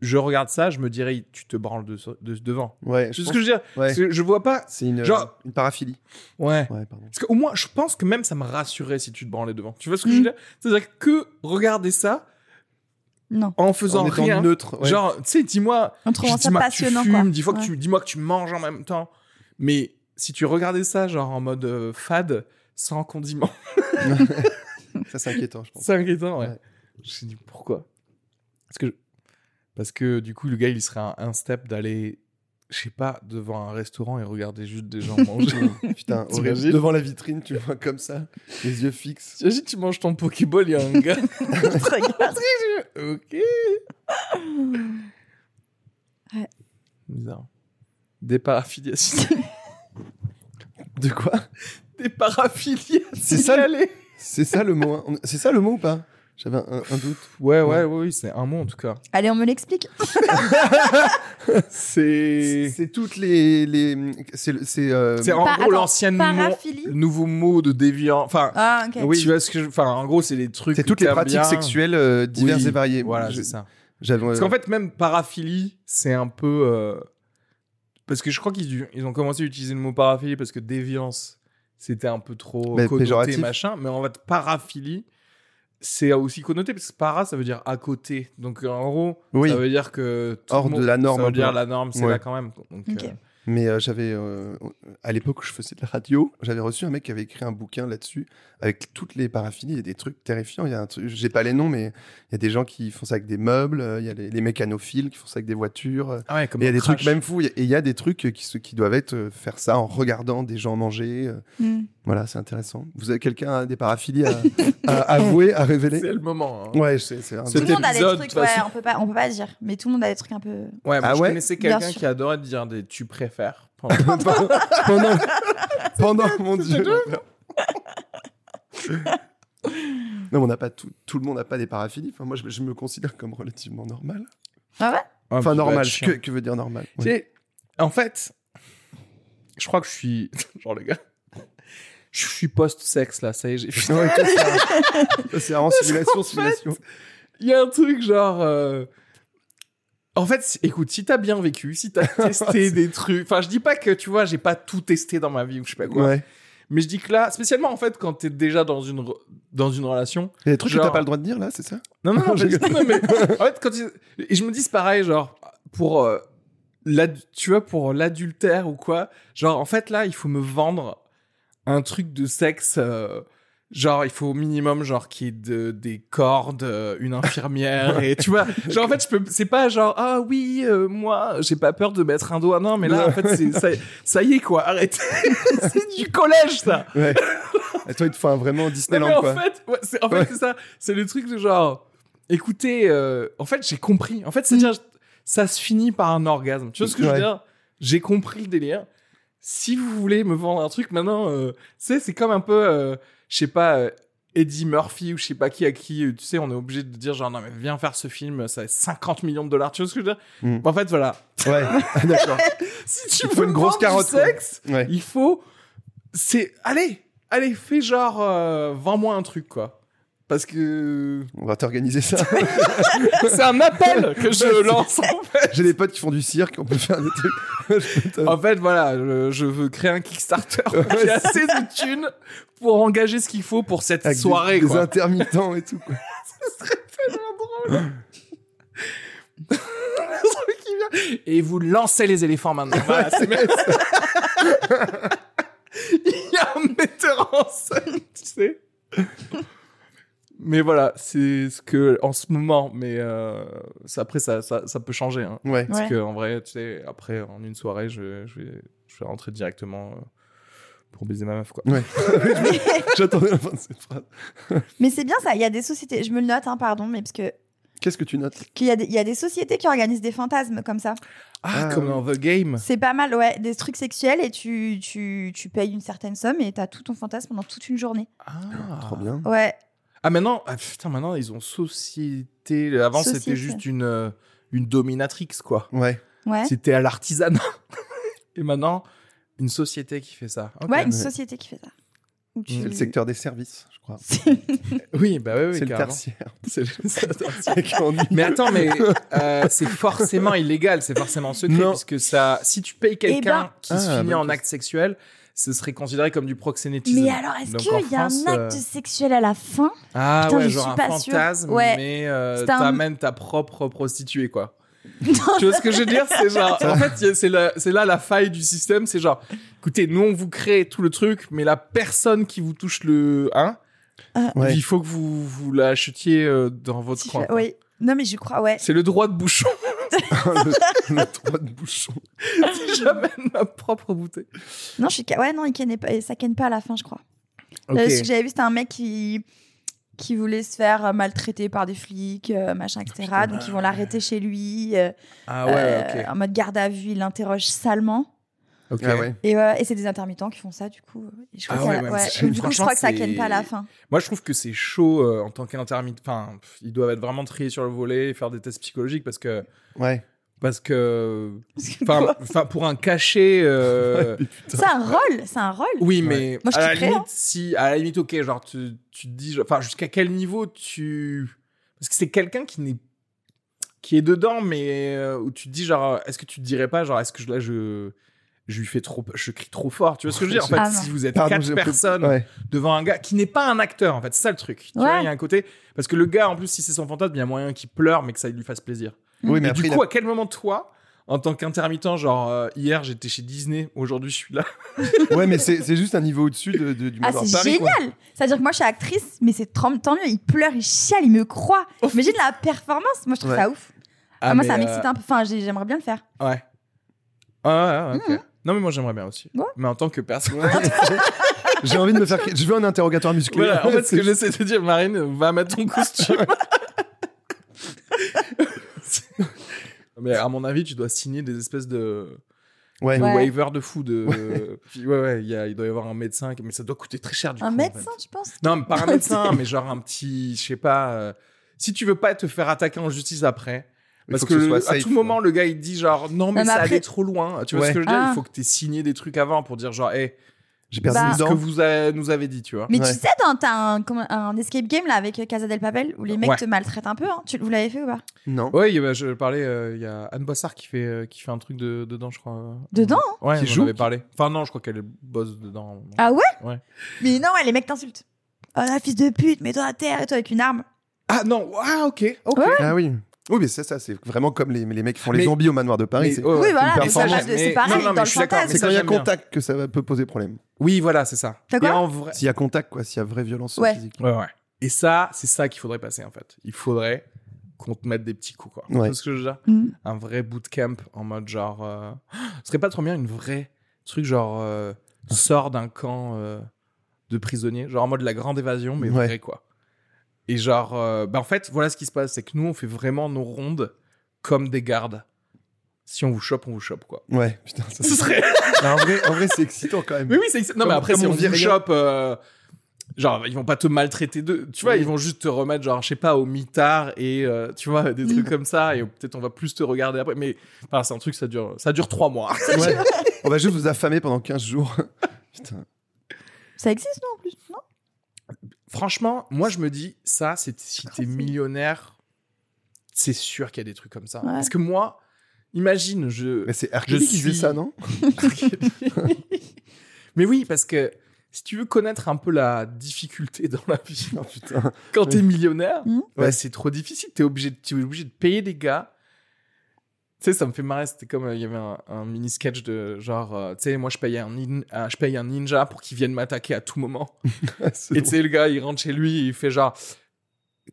je regarde ça, je me dirais, tu te branles de, de- devant. Ouais. C'est je ce que je veux dire? Ouais. Parce que je vois pas. C'est une, Genre- une paraphilie. Ouais. Ouais, pardon. Parce qu'au moins, je pense que même ça me rassurait si tu te branlais devant. Tu vois ce que je veux dire? C'est-à-dire que regarder ça Non. en faisant En rien. neutre. ouais. Genre, tu sais, dis-moi, En trouvant ça dis-moi que tu passionnant, fumes, quoi. dis-moi que, Ouais. tu, dis-moi que tu manges en même temps. Mais si tu regardais ça, genre en mode euh, fade, sans condiment, Ça, c'est inquiétant, je pense. c'est inquiétant, ouais. Ouais. Je me suis dit, pourquoi? Parce que, parce que du coup, le gars, il serait un, un step d'aller, je sais pas, devant un restaurant et regarder juste des gens manger. Putain, horrible. devant la vitrine, tu vois comme ça, les yeux fixes. T'imagines, tu manges ton Pokéball, il y a un gars. Ok. Ouais. Bizarre. Des paraphiliations. De quoi? Des paraphiliations. C'est ça, le- signalées. C'est ça le mot. hein. C'est ça le mot ou pas? J'avais un, un doute. Ouais, ouais, ouais, oui, c'est un mot en tout cas. Allez, on me l'explique. C'est. C'est toutes les. les c'est le- c'est, euh, en Par- gros l'ancienne paraphilie? le nouveau mot de déviant. Enfin, Ah, ok. oui, tu vois ce que je... Enfin, en gros, c'est les trucs. c'est toutes les pratiques bien. sexuelles euh, diverses Oui, et variées. Voilà, Je- c'est ça. Parce qu'en fait, même paraphilie, c'est un peu. euh, Parce que je crois qu'ils ils ont commencé à utiliser le mot paraphilie parce que déviance, c'était un peu trop Mais connoté, péjoratif. machin. Mais en fait, paraphilie, c'est aussi connoté parce que para, ça veut dire à côté. Donc en gros, Oui. ça veut dire que. tout Hors monde- de la norme, Ça veut peu. dire la norme, c'est Ouais. là quand même. Donc, Ok. euh, Mais euh, j'avais, euh, à l'époque où je faisais de la radio, j'avais reçu un mec qui avait écrit un bouquin là-dessus avec toutes les paraphilies et des trucs terrifiants. Il y a un truc, j'ai pas les noms, mais il y a des gens qui font ça avec des meubles, il y a les, les mécanophiles qui font ça avec des voitures. euh, Ah ouais, comme et il y a des crash. trucs même fous. Et il y a des trucs qui, qui doivent être euh, faire ça en regardant des gens manger. Hmm. Voilà, c'est intéressant. Vous avez quelqu'un des paraphilies à, à avouer, à révéler? C'est le moment. hein. Ouais, c'est c'est un C'est Tout le monde a des trucs, ouais, on peut pas, on peut pas dire. Mais tout le monde a des trucs un peu. Ouais, moi Ah je ouais? connaissais Bien quelqu'un qui adorait dire des tu préfères. pendant, pendant, pendant mon dieu. Non, mais on n'a pas tout, tout le monde n'a pas des paraphilies. Enfin, moi, je, je me considère comme relativement normal. Ah ouais? Enfin, normal. Que, Que, veut dire normal? Tu sais, en fait, je crois que je suis. Genre, le gars. Je suis post-sexe là, ça y est, c'est en simulation, simulation. Il y a un truc genre. euh, En fait, écoute, si t'as bien vécu, si t'as testé des trucs. Enfin, je dis pas que tu vois, j'ai pas tout testé dans ma vie ou je sais pas quoi. Ouais. Mais je dis que là, spécialement en fait, quand t'es déjà dans une, re- dans une relation. Il y a des trucs que t'as pas le droit de dire là, c'est ça? Non, non, non, Je non, mais en fait, quand tu... Et je me dis, c'est pareil, genre, pour. euh, tu vois, pour l'adultère ou quoi. Genre, en fait, là, il faut me vendre un truc de sexe. euh, Genre, il faut au minimum, genre, qu'il y ait de, des cordes, euh, une infirmière, et tu vois, genre, en fait, je peux, c'est pas genre, ah oui, euh, moi, j'ai pas peur de mettre un doigt, non, mais là, en fait, c'est, ça, ça y est, quoi, arrête. c'est du collège, ça. Ouais. Et toi, il te faut un vraiment Non, mais Disneyland, en quoi. fait, ouais, c'est, en fait, Ouais. c'est ça. C'est le truc de genre, écoutez, euh, en fait, j'ai compris. En fait, c'est-à-dire, ça se finit par un orgasme. Tu vois ce que je veux dire? J'ai compris le délire. Si vous voulez me vendre un truc, maintenant, euh, c'est comme un peu, euh, je sais pas, euh, Eddie Murphy ou je sais pas qui à qui, euh, tu sais, on est obligé de dire genre, non, mais viens faire ce film, ça va être 50 millions de dollars. Tu vois ce que je veux dire? Mm. En fait, voilà. Ouais, d'accord. Si tu Il veux une grosse du carotte, quoi. sexe, Ouais. il faut. C'est. Allez, allez, fais genre. euh, Vends-moi un truc, quoi. Parce que. On va t'organiser ça. C'est un appel que je lance, en fait. J'ai des potes qui font du cirque, on peut faire des trucs. En fait, voilà, je, je veux créer un Kickstarter qui a assez de thunes pour engager ce qu'il faut pour cette Avec soirée, des, quoi. intermittents et tout. quoi. Le truc qui vient. Et vous lancez les éléphants maintenant. Voilà, c'est. Il y a un metteur en scène, tu sais. Mais voilà, c'est ce que en ce moment, mais euh, ça, après ça, ça, ça peut changer. Hein. Ouais. Parce Ouais. que en vrai, tu sais, après en une soirée, je, je vais, je vais rentrer directement euh, pour baiser ma meuf, quoi. Ouais. J'attendais la fin de cette phrase. Mais c'est bien ça, il y a des sociétés, je me le note, hein, pardon, mais parce que Qu'est-ce que tu notes? qu'il y, a des- il y a des sociétés qui organisent des fantasmes comme ça. Ah, Ah, comme dans The Game. C'est pas mal, ouais, des trucs sexuels et tu, tu, tu payes une certaine somme et t'as tout ton fantasme pendant toute une journée. Ah, Trop bien. Ouais, Ah maintenant, ah, putain, maintenant ils ont société. Avant c'était juste une euh, une dominatrix quoi. Ouais. ouais. C'était à l'artisanat. Et maintenant une société qui fait ça. Ok. Ouais, une société qui fait ça. Où tu- C'est le secteur des services, je crois. Oui, bah oui, oui, c'est le carrément. tertiaire. C'est le- c'est- Andy. Mais attends, mais euh, c'est forcément illégal, c'est forcément secret, Non. puisque ça, si tu payes quelqu'un ben- qui se Ah, finit bonne en acte sexuel, ce serait considéré comme du proxénétisme. Mais alors, est-ce qu'il y a France, un euh, acte sexuel à la fin Ah Putain, ouais, je genre suis un pas sûre. fantasme, Ouais. mais euh, un- t'amènes ta propre prostituée, quoi. tu vois ce que je veux dire? C'est genre, en fait, c'est là la faille du système, c'est genre, écoutez, nous on vous crée tout le truc, mais la personne qui vous touche le 1, Ouais. il faut que vous, vous l'achetiez euh, dans votre Tu coin. Oui. Non, mais je crois, ouais. C'est le droit de bouchon. le, le droit de bouchon. si j'amène ma propre bouteille. Non, je suis. Ouais, non, il kennait pas, ça ken pas à la fin, je crois. Euh, ce que j'avais vu, c'était un mec qui qui voulait se faire euh, maltraiter par des flics, euh, machin, etc. Donc ils vont l'arrêter chez lui, euh, Ah ouais, euh, ok. en mode garde à vue. Il l'interroge salement. Ok. Ah ouais. Et, euh, et c'est des intermittents qui font ça, du coup. Et je crois Ah que ça- ouais, du coup, je crois que ça ken pas à la fin. Moi, je trouve que c'est chaud euh, en tant qu'intermittent. Enfin, ils doivent être vraiment triés sur le volet et faire des tests psychologiques parce que. Ouais. Parce que. Enfin, pour un cachet. euh, C'est un rôle, c'est un rôle. Oui, mais Moi, je à la limite, hein. si, à la limite, ok, genre, tu, tu te dis, enfin, jusqu'à quel niveau tu. Parce que c'est quelqu'un qui n'est. qui est dedans, mais euh, où tu te dis, genre, est-ce que tu te dirais pas, genre, est-ce que je- là, je. Je lui fais trop. je crie trop fort, tu vois ce que je veux dire? En fait, Ah, non. si vous êtes Pardon, quatre personnes Ouais. devant un gars qui n'est pas un acteur, en fait, c'est ça le truc. Tu Ouais. vois, il y a un côté. Parce que le gars, en plus, si c'est son fantasme, il y a moyen qu'il pleure, mais que ça lui fasse plaisir. Oui, mais Et après, du coup, a- à quel moment, toi. En tant qu'intermittent, genre euh, hier j'étais chez Disney, aujourd'hui je suis là? ouais, mais c'est c'est juste un niveau au-dessus de, de- du Ah, c'est génial! C'est-à-dire que moi, je suis actrice, mais c'est tant mieux. Il pleure, il chiale, il me croit. Imagine la performance. Moi, je trouve Ouais. ça ouf. Ah, moi, mais, ça euh, m'excite un peu. Enfin, j'ai- j'aimerais bien le faire. Ouais. Ah ouais, ouais, ok. Mhm. Non, mais moi j'aimerais bien aussi. Ouais. Mais en tant que personne. J'ai envie de me faire. Je veux un interrogatoire musclé. Voilà, en fait, ce que j'essaie de dire, Marine, va mettre ton costume. mais à mon avis, tu dois signer des espèces de, Ouais. de Ouais. waivers de fou. De... Ouais, ouais, il, y a- il doit y avoir un médecin, mais ça doit coûter très cher du Un coup. en médecin, fait. tu penses? Non, mais pas un médecin, mais genre un petit, je sais pas. euh, Si tu veux pas te faire attaquer en justice après, parce que, que ce soit le- à tout moment, le gars il dit genre non mais, mais ça après- allait trop loin. Tu vois Ouais. ce que je veux dire? Ah. Il faut que tu signé des trucs avant pour dire genre hé, J'ai perdu Bah, ce que vous a- nous avez dit, tu vois. Mais Ouais. tu sais, dans- t'as un, comme un escape game là avec Casa del Papel où les mecs Ouais. te maltraitent un peu. Hein. Tu, vous l'avez fait ou pas? Non. Y a- je parlais, euh, il y a Anne Bossard qui fait, euh, qui fait un truc de, dedans, je crois. Dedans, Ouais, Qui joue? avait parlé. Enfin, non, je crois qu'elle bosse dedans. Ah ouais? Ouais. Mais non, ouais, les mecs t'insultent. Oh la fils de pute, mets-toi à terre et toi avec une arme. Ah non, ah ok, ok. Ouais. Ah oui. Oui, mais c'est ça, c'est vraiment comme les, les mecs qui font les zombies au manoir de Paris. Mais- ouais. oui, voilà, c'est pareil non, non, mais dans le c'est quand il y a bien. contact que ça peut poser problème. Oui, voilà, c'est ça. T'as quoi Et en vrai, S'il y a contact, quoi, s'il y a vraie violence Ouais. physique. Ouais, ouais. Et ça, c'est ça qu'il faudrait passer, en fait. Il faudrait qu'on te mette des petits coups, quoi. Ouais. Tu vois ce que je veux dire? Mm. Un vrai bootcamp en mode genre. euh, Ce serait pas trop bien une vraie truc genre. euh, Sort d'un camp euh, de prisonniers, genre en mode la grande évasion, mais Ouais. vrai, quoi. Et genre. euh, Bah, en fait, voilà ce qui se passe, c'est que nous, on fait vraiment nos rondes comme des gardes. Si on vous chope, on vous chope, quoi. Ouais, putain, ça Ce serait. en vrai, en vrai c'est excitant quand même. Mais oui, c'est non, mais après, comme si on on vit vous rien. chope, euh, genre, ils vont pas te maltraiter de. Tu vois, Oui. ils vont juste te remettre, genre, je sais pas, au mitard et euh, tu vois, des trucs comme ça. Et peut-être on va plus te regarder après. Mais enfin, c'est un truc, ça dure, ça dure trois mois. Ouais. On va juste vous affamer pendant 15 jours. Putain. Ça existe, non, en plus? Franchement, moi, je me dis, ça, c'est si t'es millionnaire, c'est sûr qu'il y a des trucs comme ça. Ouais. Parce que moi, imagine, je. Mais c'est qui disait ça, non mais oui, parce que si tu veux connaître un peu la difficulté dans la vie, Oh putain. quand t'es millionnaire, Mhm. bah, Ouais. c'est trop difficile. T'es obligé, de- es obligé de payer des gars. Tu sais, ça me fait marrer. C'était comme euh, il y avait un, un mini sketch de genre, euh, tu sais, moi je payais un, je paye un ninja pour qu'il vienne m'attaquer à tout moment. Et tu sais, le gars, il rentre chez lui, et il fait genre.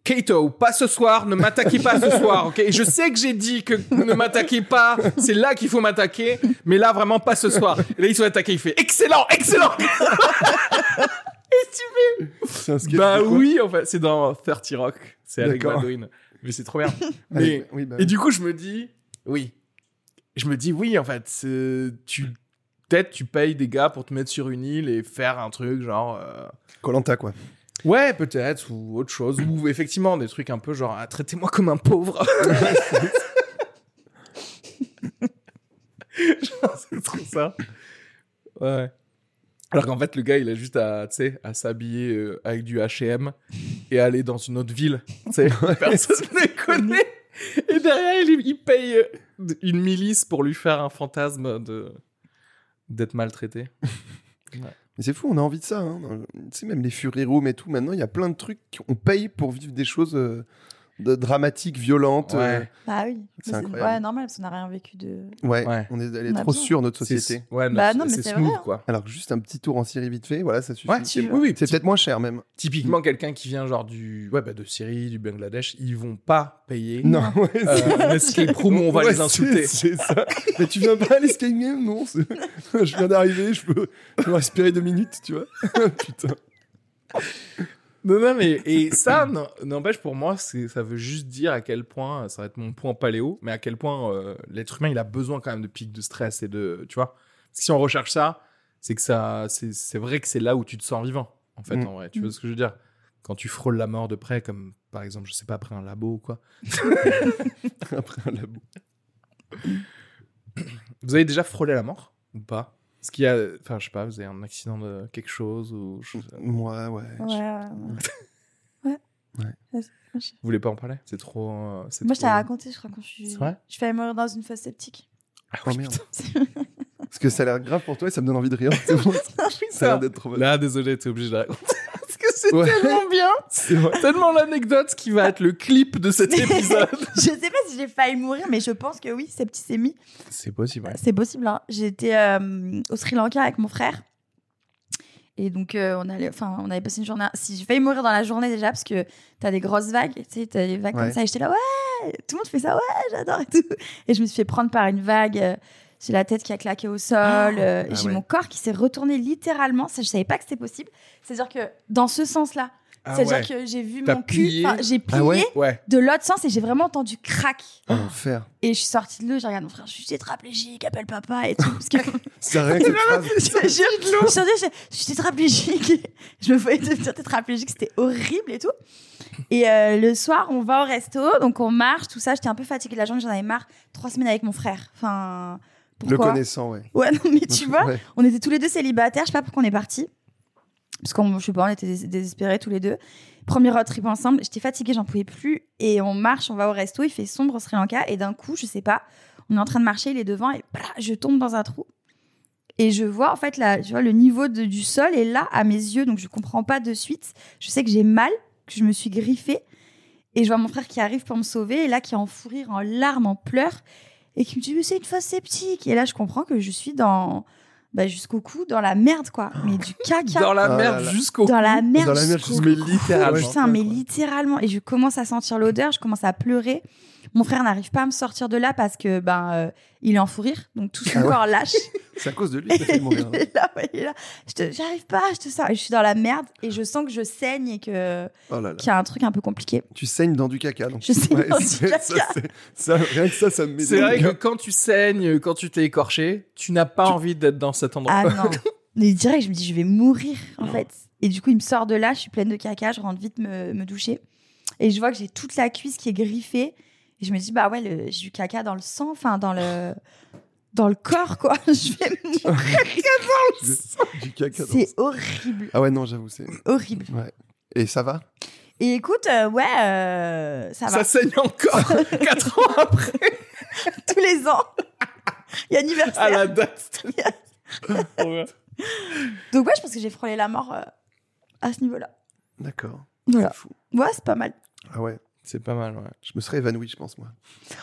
Kato, pas ce soir, ne m'attaquez pas ce soir, ok? Et je sais que j'ai dit que ne m'attaquez pas, c'est là qu'il faut m'attaquer, mais là vraiment pas ce soir. Et là ils sont attaqués, il fait excellent, excellent. c'est un sketch Bah oui, en fait, c'est dans 30 Rock, c'est D'accord. Baldwin, mais c'est trop bien. Mais Allez, oui, bah et du coup je me dis, oui, je me dis oui en fait, tu peut-être tu payes des gars pour te mettre sur une île et faire un truc genre. euh, Colanta quoi. Ouais, peut-être, ou autre chose. Ou effectivement, des trucs un peu genre, ah, traitez-moi comme un pauvre. C'est trop ça. Ouais. Alors qu'en fait, le gars, il a juste à, à s'habiller euh, avec du H&M et aller dans une autre ville. Personne ne connaît. Et derrière, il, il paye euh, une milice pour lui faire un fantasme de d'être maltraité. Mais c'est fou, on a envie de ça. Hein. Tu sais, même les Fury Room et tout, maintenant, il y a plein de trucs. On paye pour vivre des choses euh, de dramatiques, violentes. euh, Ouais. Bah oui. C'est incroyable. Ouais, normal, parce qu'on n'a rien vécu de. ouais. Ouais. On est On a trop sur notre société. Ouais, Bah non, mais c'est smooth, vrai, hein. quoi. Alors que juste un petit tour en Syrie vite fait, voilà, ça suffit. Ouais, c'est oui, oui. c'est peut-être moins cher même. Typiquement, quelqu'un qui vient genre du, ouais, bah, de Syrie, du Bangladesh, ils vont pas payer Non, ouais, euh, c'est- un escape room on va Ouais, les insulter. C'est c'est ça. Mais tu viens pas à l'escape game Non. je viens d'arriver, je peux, je peux respirer deux minutes, tu vois. Putain. Mais et ça, n'empêche pour moi, ça veut juste dire à quel point, ça va être mon point paléo, mais à quel point euh, l'être humain il a besoin quand même de pics de stress et de, tu vois, Si on recherche ça, c'est que ça, c'est vrai que c'est là où tu te sens vivant, en fait, Mm. en vrai. Tu vois ce que je veux dire? Quand tu frôles la mort de près, comme par exemple, je sais pas, après un labo ou quoi. Après un labo. Vous avez déjà frôlé la mort ou pas? Est-ce qu'il y a, enfin, je sais pas, vous avez un accident de quelque chose ou je- Moi, ouais. Ouais, ouais, ouais. Ouais. Ouais, vous voulez pas en parler? C'est trop. euh, Moi, je t'ai raconté, je crois, quand je suis. Vrai? Je failli mourir dans une fosse septique. Ah Oh merde. Parce que ça a l'air grave pour toi et ça me donne envie de rire. Bon, ça a l'air d'être trop Là, désolé, t'es obligé de la raconter. C'est Ouais. tellement bien. C'est. Tellement l'anecdote qui va être le clip de cet épisode. je sais pas si j'ai failli mourir, mais je pense que oui, septicémie. c'est possible. C'est possible. Hein. J'étais euh, au Sri Lanka avec mon frère. Et donc, euh, on, allait, enfin, on avait passé une journée. Si j'ai failli mourir dans la journée déjà, parce que t'as des grosses vagues, tu sais, t'as des vagues Ouais. comme ça. Et j'étais là, ouais, tout le monde fait ça, ouais, j'adore et tout. Et je me suis fait prendre par une vague. J'ai la tête qui a claqué au sol. euh, Ah j'ai ouais. mon corps qui s'est retourné littéralement. Ça, je savais pas que c'était possible. C'est-à-dire que dans ce sens-là, Ah c'est-à-dire ouais. que j'ai vu mon cul. J'ai plié Ah ouais? de l'autre sens et j'ai vraiment entendu crack. L'enfer. Et je suis sortie de l'eau, j'ai regardé mon frère, je suis tétraplégique, appelle papa et tout. Parce que C'est rien que je te jure, je suis sortie, je suis tétraplégique. Je me voyais devenir tétraplégique, c'était horrible et tout. Et euh, le soir, on va au resto, donc on marche, tout ça. J'étais un peu fatiguée de la journée, j'en avais marre. Trois semaines avec mon frère. Enfin, Le pourquoi connaissant, ouais. Ouais, non, mais tu vois, Ouais. on était tous les deux célibataires, je sais pas pourquoi on est partis. Parce qu'on, je sais pas, on était dés- désespérés tous les deux. Premier road trip ensemble, j'étais fatiguée, j'en pouvais plus. Et on marche, on va au resto, il fait sombre au Sri Lanka. Et d'un coup, je sais pas, on est en train de marcher, il est devant et blah, je tombe dans un trou. Et je vois en fait la, tu vois, le niveau de- du sol est là à mes yeux, donc je comprends pas de suite. Je sais que j'ai mal, que je me suis griffée. Et je vois mon frère qui arrive pour me sauver, et là qui est en fou rire, en larmes, en pleurs, et qui me dit Mais c'est une fosse septique. Et là, je comprends que je suis dans, bah, jusqu'au cou, dans la merde, quoi. Mais du caca. Dans la merde jusqu'au Dans la merde. Dans la merde, jusqu'au mais cou. littéralement. Putain, mais littéralement. Et je commence à sentir l'odeur, je commence à pleurer. Mon frère n'arrive pas à me sortir de là parce que ben euh, il est en fou rire, donc tout son Ah ouais. corps lâche. C'est à cause de lui que t'as fait mourir. il est là, ouais, il est là. Je te- J'arrive pas, je te sens. Et je suis dans la merde et je sens que je saigne et que Oh là là. qu'il y a un truc un peu compliqué. Tu saignes dans du caca. Donc. Je saigne dans du c'est- caca. Ça, c'est- ça, rien que ça, ça me met C'est vrai que quand tu saignes, quand tu t'es écorché, tu n'as pas envie d'être dans cet endroit. Ah non. Mais direct, je me dis, je vais mourir, en fait. Et du coup, il me sort de là, je suis pleine de caca, je rentre vite me, me doucher. Et je vois que j'ai toute la cuisse qui est griffée. Et je me dis, bah ouais, le- j'ai du caca dans le sang, enfin, dans le, dans le corps, quoi. Je vais mourir. Du caca. dans- C'est horrible, Ah ouais, non, j'avoue, c'est. horrible. Ouais. Et ça va? Et écoute, euh, ouais, euh, ça Ça va. saigne encore 4 ans après Tous les ans. Il y a anniversaire. à la date. Donc ouais, je pense que j'ai frôlé la mort euh, à ce niveau-là. D'accord. Voilà. C'est fou. Ouais, c'est pas mal. Ah ouais. C'est pas mal, ouais. Je me serais évanoui, je pense, moi.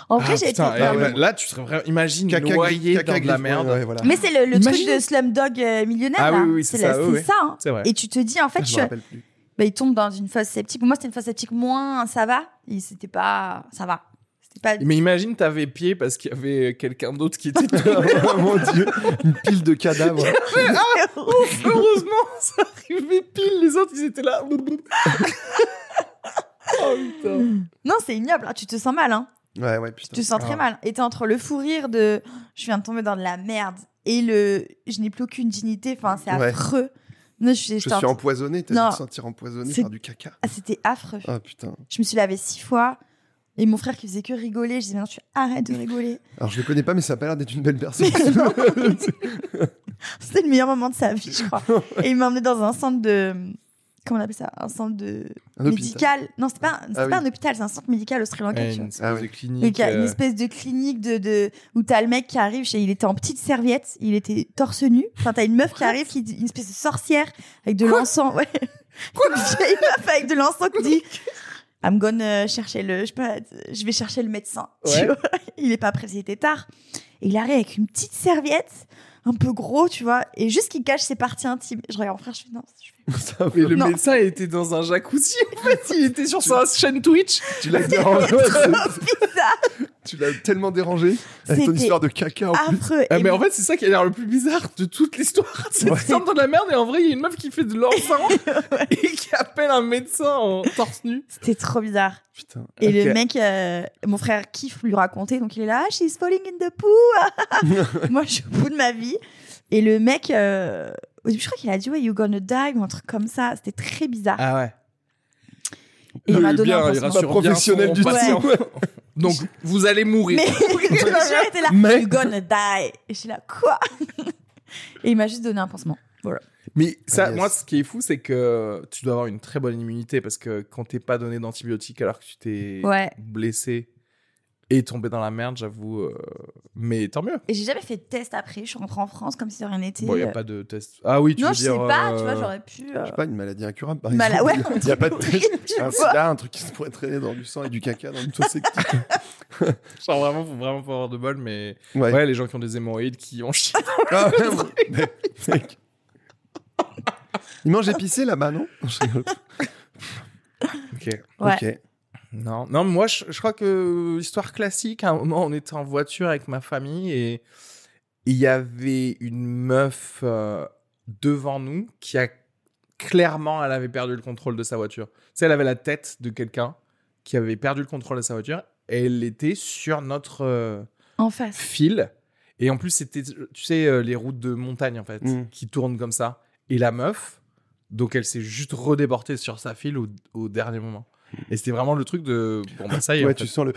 En vrai, Ah, j'ai été... putain, Ah eh, ouais. là, tu serais vraiment. Imagine Caca, noyé caca, dans de la merde. ouais, ouais, voilà. Mais c'est le, le truc de Slumdog euh, millionnaire. Ah là. oui, oui, c'est ça, oui, oui. ça, hein. C'est vrai. Et tu te dis, en fait, je je- me rappelle plus. bah, il tombe dans une fosse septique. Pour moi, c'était une fosse septique moins, ça va. Et c'était pas, ça va. Pas. Mais imagine, t'avais pied parce qu'il y avait quelqu'un d'autre qui était oh mon dieu, une pile de cadavres. Heureusement, ça arrivait pile. Les autres, ils étaient là. Oh putain. non, c'est ignoble. hein. Tu te sens mal, hein. Ouais, ouais, putain. Tu te sens très Ah. mal. Et t'es entre le fou rire de, je viens de tomber dans de la merde et le, je n'ai plus aucune dignité. Enfin, c'est Ouais. affreux. Non, je, suis empoisonné, t'as dû Non. te sentir empoisonné par du caca. Ah, c'était affreux. Ah putain. Je me suis lavée six fois. Et mon frère qui faisait que rigoler, je disais, maintenant tu arrêtes de rigoler. Alors je le connais pas, mais ça a pas l'air d'être une belle personne. C'était le meilleur moment de sa vie, je crois. Et il m'a emmené dans un centre de. Comment on appelle ça Un centre de. Un hôpital. médical. Non, c'est pas, c'est Ah pas oui. un hôpital, c'est un centre médical au Sri Lanka. Ouais, tu une vois. espèce Ah oui. Clinique. une euh, espèce de clinique de, de où t'as le mec qui arrive, chez, il était en petite serviette, il était torse nu. Enfin, t'as une meuf qui arrive, qui une espèce de sorcière avec de l'encens, ouais. une vieille meuf avec de l'encens qui dit I'm gonna chercher le, je sais pas, je vais chercher le médecin. Tu vois il est pas prêt, il était tard. Et il arrive avec une petite serviette, un peu gros, tu vois, et juste qu'il cache ses parties intimes. Je regarde mon frère, je fais non, Ça va. Mais le Non. médecin était dans un jacuzzi en fait, il était sur sa chaîne Twitch. Tu l'as dérangé. c'est- bizarre, tu l'as tellement dérangé avec ton C'était histoire de caca en plus. affreux. Ah, Et mais en fait, c'est ça qui a l'air le plus bizarre de toute l'histoire. C'est Ouais. dans la merde et en vrai, il y a une meuf qui fait de l'encens et qui appelle un médecin en torse nu. C'était trop bizarre. Putain. Et le mec, euh, mon frère kiffe lui raconter, donc il est là, Ah, she's falling in the poo. Moi, je fous de ma vie. Et le mec, euh, au début, je crois qu'il a dit ouais, you gonna die ou un truc comme ça. C'était très bizarre. Ah ouais. Il m'a donné bien, un il pansement. bien professionnel du patient. tout. Donc, vous allez mourir. Mais je était là, Mais- you gonna die. Et je suis là, quoi? Et il m'a juste donné un pansement. Voilà. Mais ça, Ah, yes. moi, ce qui est fou, c'est que tu dois avoir une très bonne immunité parce que quand t'es pas donné d'antibiotiques alors que tu t'es Ouais. blessé et tombé dans la merde, j'avoue. euh, Mais tant mieux. Et j'ai jamais fait de test après. Je suis rentrée en France comme si de rien n'était. Bon, il y a pas de test. Ah oui, tu non, veux je dire. sais pas, euh, tu vois, j'aurais pu. euh, Je sais pas, une maladie incurable par Mala- exemple. ouais, un Il n'y a pas de horrible, tu un vois. sida, un truc qui se pourrait traîner dans du sang et du caca dans une toile septique. Genre vraiment, faut vraiment pas avoir de bol, mais Ouais. ouais, les gens qui ont des hémorroïdes qui ont chié. Ah. Mais, mec. Il mange épicé là-bas, non? Je rigole. ok. Ouais. Ok. Non, non, moi, je, je crois que histoire classique. À un moment, on était en voiture avec ma famille et il y avait une meuf euh, devant nous qui a clairement, elle avait perdu le contrôle de sa voiture. Tu sais, elle avait la tête de quelqu'un qui avait perdu le contrôle de sa voiture et elle était sur notre euh, En face. fil. Et en plus, c'était, tu sais, euh, les routes de montagne, en fait, Mm. qui tournent comme ça. Et la meuf, donc elle s'est juste redéportée sur sa file au, au dernier moment. Et c'était vraiment le truc de. Bon, bah ça y est. Ouais, tu fait. sens le.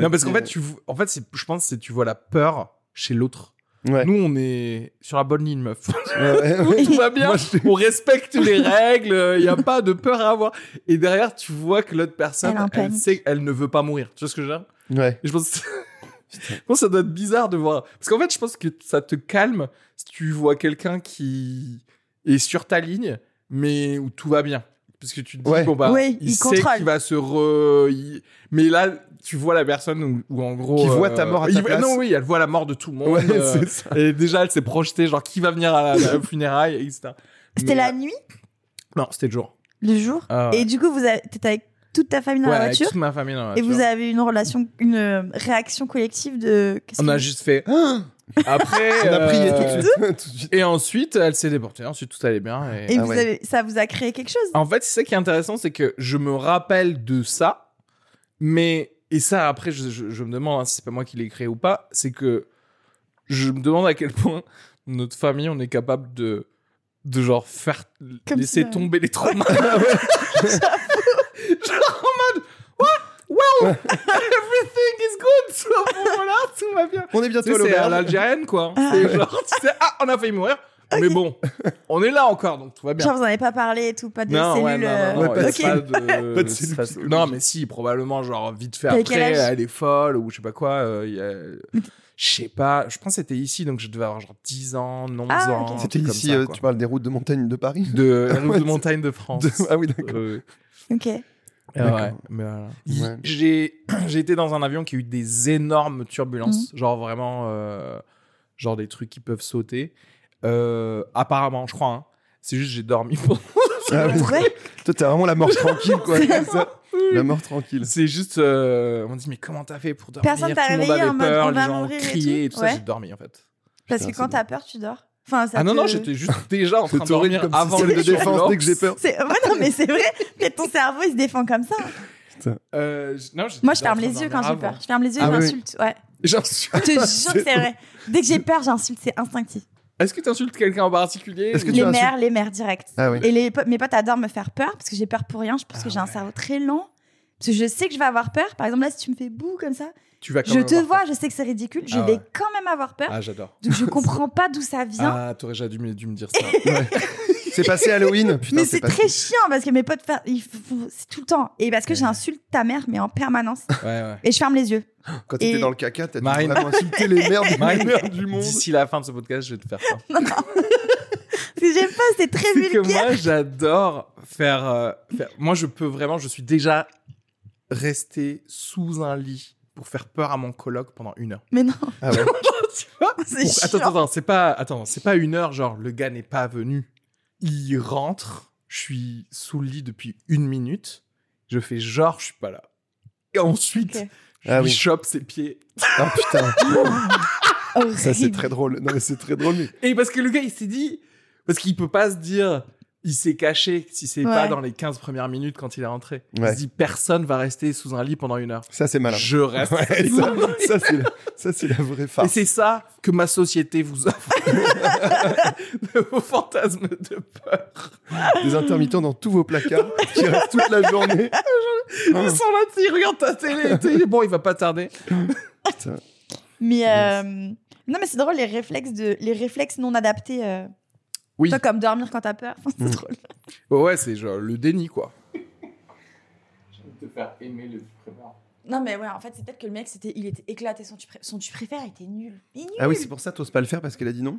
Non, parce qu'en fait, tu, en fait c'est, je pense que tu vois la peur chez l'autre. Ouais. Nous, on est sur la bonne ligne, meuf. Ouais, ouais, ouais. Tout va bien. Moi, je- On respecte les règles. Il n'y a pas de peur à avoir. Et derrière, tu vois que l'autre personne, Elle elle, sait qu'elle ne veut pas mourir. Tu vois ce que je veux dire? Ouais. et je pense, je pense que ça doit être bizarre de voir. Parce qu'en fait, je pense que ça te calme si tu vois quelqu'un qui est sur ta ligne, mais où tout va bien. Parce que tu te dis, Ouais. bon, bah, Oui, il, il sait qu'il va se re. il- Mais là, tu vois la personne où, où en gros. Qui voit ta mort à ta il- place. Non, oui, elle voit la mort de tout le monde. Ouais, euh, ça. et déjà, elle s'est projetée, genre, qui va venir à la, la funéraille, etc. C'était Mais, la euh, nuit, Non, c'était le jour. le jour? Ah ouais. Et du coup, vous avez- t'étais avec toute ta famille dans Ouais, la avec voiture? toute ma famille dans la Et voiture. vous avez une relation, une euh, réaction collective de. On a juste fait. Après. On a prié euh, tout de suite. tout de suite. Et ensuite, elle s'est déportée. Ensuite, tout allait bien. Et... Et Ah vous ouais. avez, ça vous a créé quelque chose? En fait, c'est ça qui est intéressant, c'est que je me rappelle de ça, mais et ça après, je, je- je me demande hein, si c'est pas moi qui l'ai créé ou pas. C'est que je me demande à quel point notre famille, on est capable de de genre faire Comme laisser ça. tomber les traumas. genre en mode what well everything is good. Tout va bien. On est Tu bientôt sais, à c'est à l'auberge. l'algérienne quoi. C'est genre tu sais ah on a failli mourir, mais bon on est là encore donc tout va bien. Genre, vous en avez pas parlé et tout, pas de Non, cellules. ouais, non, euh, non, Ouais, ok. pas de, Pas de psychologiques. Non, mais si, probablement, genre, vite fait T'avais quel après, âge elle est folle, ou je sais pas quoi. euh, y a- Je sais pas, je pense que c'était ici, donc je devais avoir genre 10 ans, 11 Ah, ans. un C'était truc comme ici, ça, euh, quoi. tu parles des routes de montagne de Paris De la route de montagne de France. De- Ah oui, d'accord. Euh, Ok. Ouais, mais voilà. Ouais. J'ai j'ai été dans un avion qui a eu des énormes turbulences, genre vraiment, euh, genre des trucs qui peuvent sauter. Euh, apparemment, je crois. hein. C'est juste j'ai dormi Ah. Toi, t'as vraiment la mort tranquille, quoi. La mort tranquille. C'est juste, euh, on dit mais comment t'as fait pour dormir? Personne t'a Tout le monde réveillé en mode, peur, on les va gens mourir et criaient et tout ça. J'ai dormi en fait. Parce Putain, que quand c'est t'as peur, tu dors. Enfin, ça ah non te- non, j'étais juste déjà en train de dormir comme avant le défense dès que j'ai peur. Ouais, non, mais c'est vrai. Peut-être ton cerveau, il se défend comme ça. Euh, non, Moi, je ferme les yeux quand j'ai peur. Je ferme les yeux Ah et oui. j'insulte. Ouais. J'insulte. Je te jure que c'est vrai. Dès que j'ai peur, j'insulte. C'est instinctif. Est-ce que tu insultes quelqu'un en particulier que Les mères, les mères direct. Ah oui. Et les, po- mes potes adorent me faire peur parce que j'ai peur pour rien. Je pense que j'ai un cerveau très lent. Parce que je sais que je vais avoir peur. Par exemple, là, si tu me fais bouh comme ça, tu vas quand je même te avoir vois, peur. je sais que c'est ridicule. Je Ah vais ouais. quand même avoir peur. Ah, j'adore. Donc je comprends pas d'où ça vient. Ah, t'aurais déjà dû me, dû me dire ça. C'est passé Halloween Putain, mais c'est très chiant parce que mes potes, fa- ils font- c'est tout le temps. Et parce que j'insulte ta mère, mais en permanence. ouais, ouais. Et je ferme les yeux. Quand t'étais Et- dans le caca, t'as Marine. vraiment insulter les mères du, Marine, mères du monde. D'ici la fin de ce podcast, je vais te faire ça. Parce que j'aime pas, c'est très C'est que vulgaire. moi, j'adore faire, euh, faire- Moi, je peux vraiment. Je suis déjà resté sous un lit pour faire peur à mon coloc pendant une heure. Mais non, Ah ouais. tu vois c'est Pour- chiant. Attends, attends, c'est pas, attends, c'est pas une heure, genre le gars n'est pas venu. Il rentre, je suis sous le lit depuis une minute, je fais genre je suis pas là. Et ensuite, Ok. je Ah lui oui. chope ses pieds. Ah putain, ça c'est très drôle. Non mais c'est très drôle. mais- Et parce que le gars il s'est dit, parce qu'il peut pas se dire, il s'est caché si c'est Ouais. pas dans les 15 premières minutes quand il est rentré. Il Ouais. se dit personne va rester sous un lit pendant une heure. Ça, c'est malin. Je reste. Ouais, ça, ça, c'est la, ça, c'est la vraie Et farce. c'est ça que ma société vous offre. de vos fantasmes de peur. Des intermittents dans tous vos placards qui restent toute la journée. Ils sont là, ils regardent ta télé. Bon, il va pas tarder. Putain. Mais euh, non, mais c'est drôle les réflexes de les réflexes non adaptés. euh, Oui. Toi, comme dormir quand t'as peur. C'est Mm. drôle. Ouais, c'est genre le déni, quoi. J'ai envie de te faire aimer le Non, mais ouais, en fait, c'est peut-être que le mec, c'était, il était éclaté. Son tu, pré- son tu préfères était nul. Nul. Ah oui, c'est pour ça, t'oses pas le faire parce qu'elle a dit non?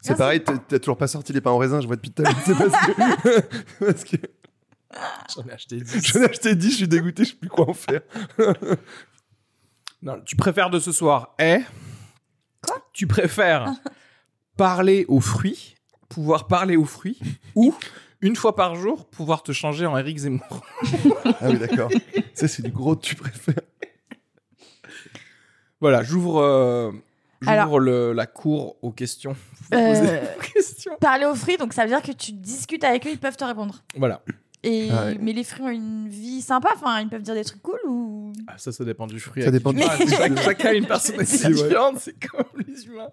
C'est Non, pareil, t'as t'as toujours pas sorti les pains en raisin, je vois depuis tout à l'heure. C'est parce que. parce que J'en ai acheté 10. j'en ai acheté 10, je suis dégoûté, je sais plus quoi en faire. Non, tu préfères de ce soir est Quoi? Tu préfères parler aux fruits, pouvoir parler aux fruits, ou une fois par jour pouvoir te changer en Eric Zemmour. Ah oui, d'accord. Ça, c'est du gros tu préfères. Voilà, j'ouvre euh, j'ouvre Alors- le- la cour aux questions. Vous Euh, posez questions. Parler aux fruits, donc ça veut dire que tu discutes avec eux, ils peuvent te répondre. Voilà. Et Ah ouais. mais les fruits ont une vie sympa. Enfin, ils peuvent dire des trucs cool ou? Ah, ça, ça dépend du fruit. Ça dépend du. Chaque- Chacun a une personnalité différente, c'est comme les humains.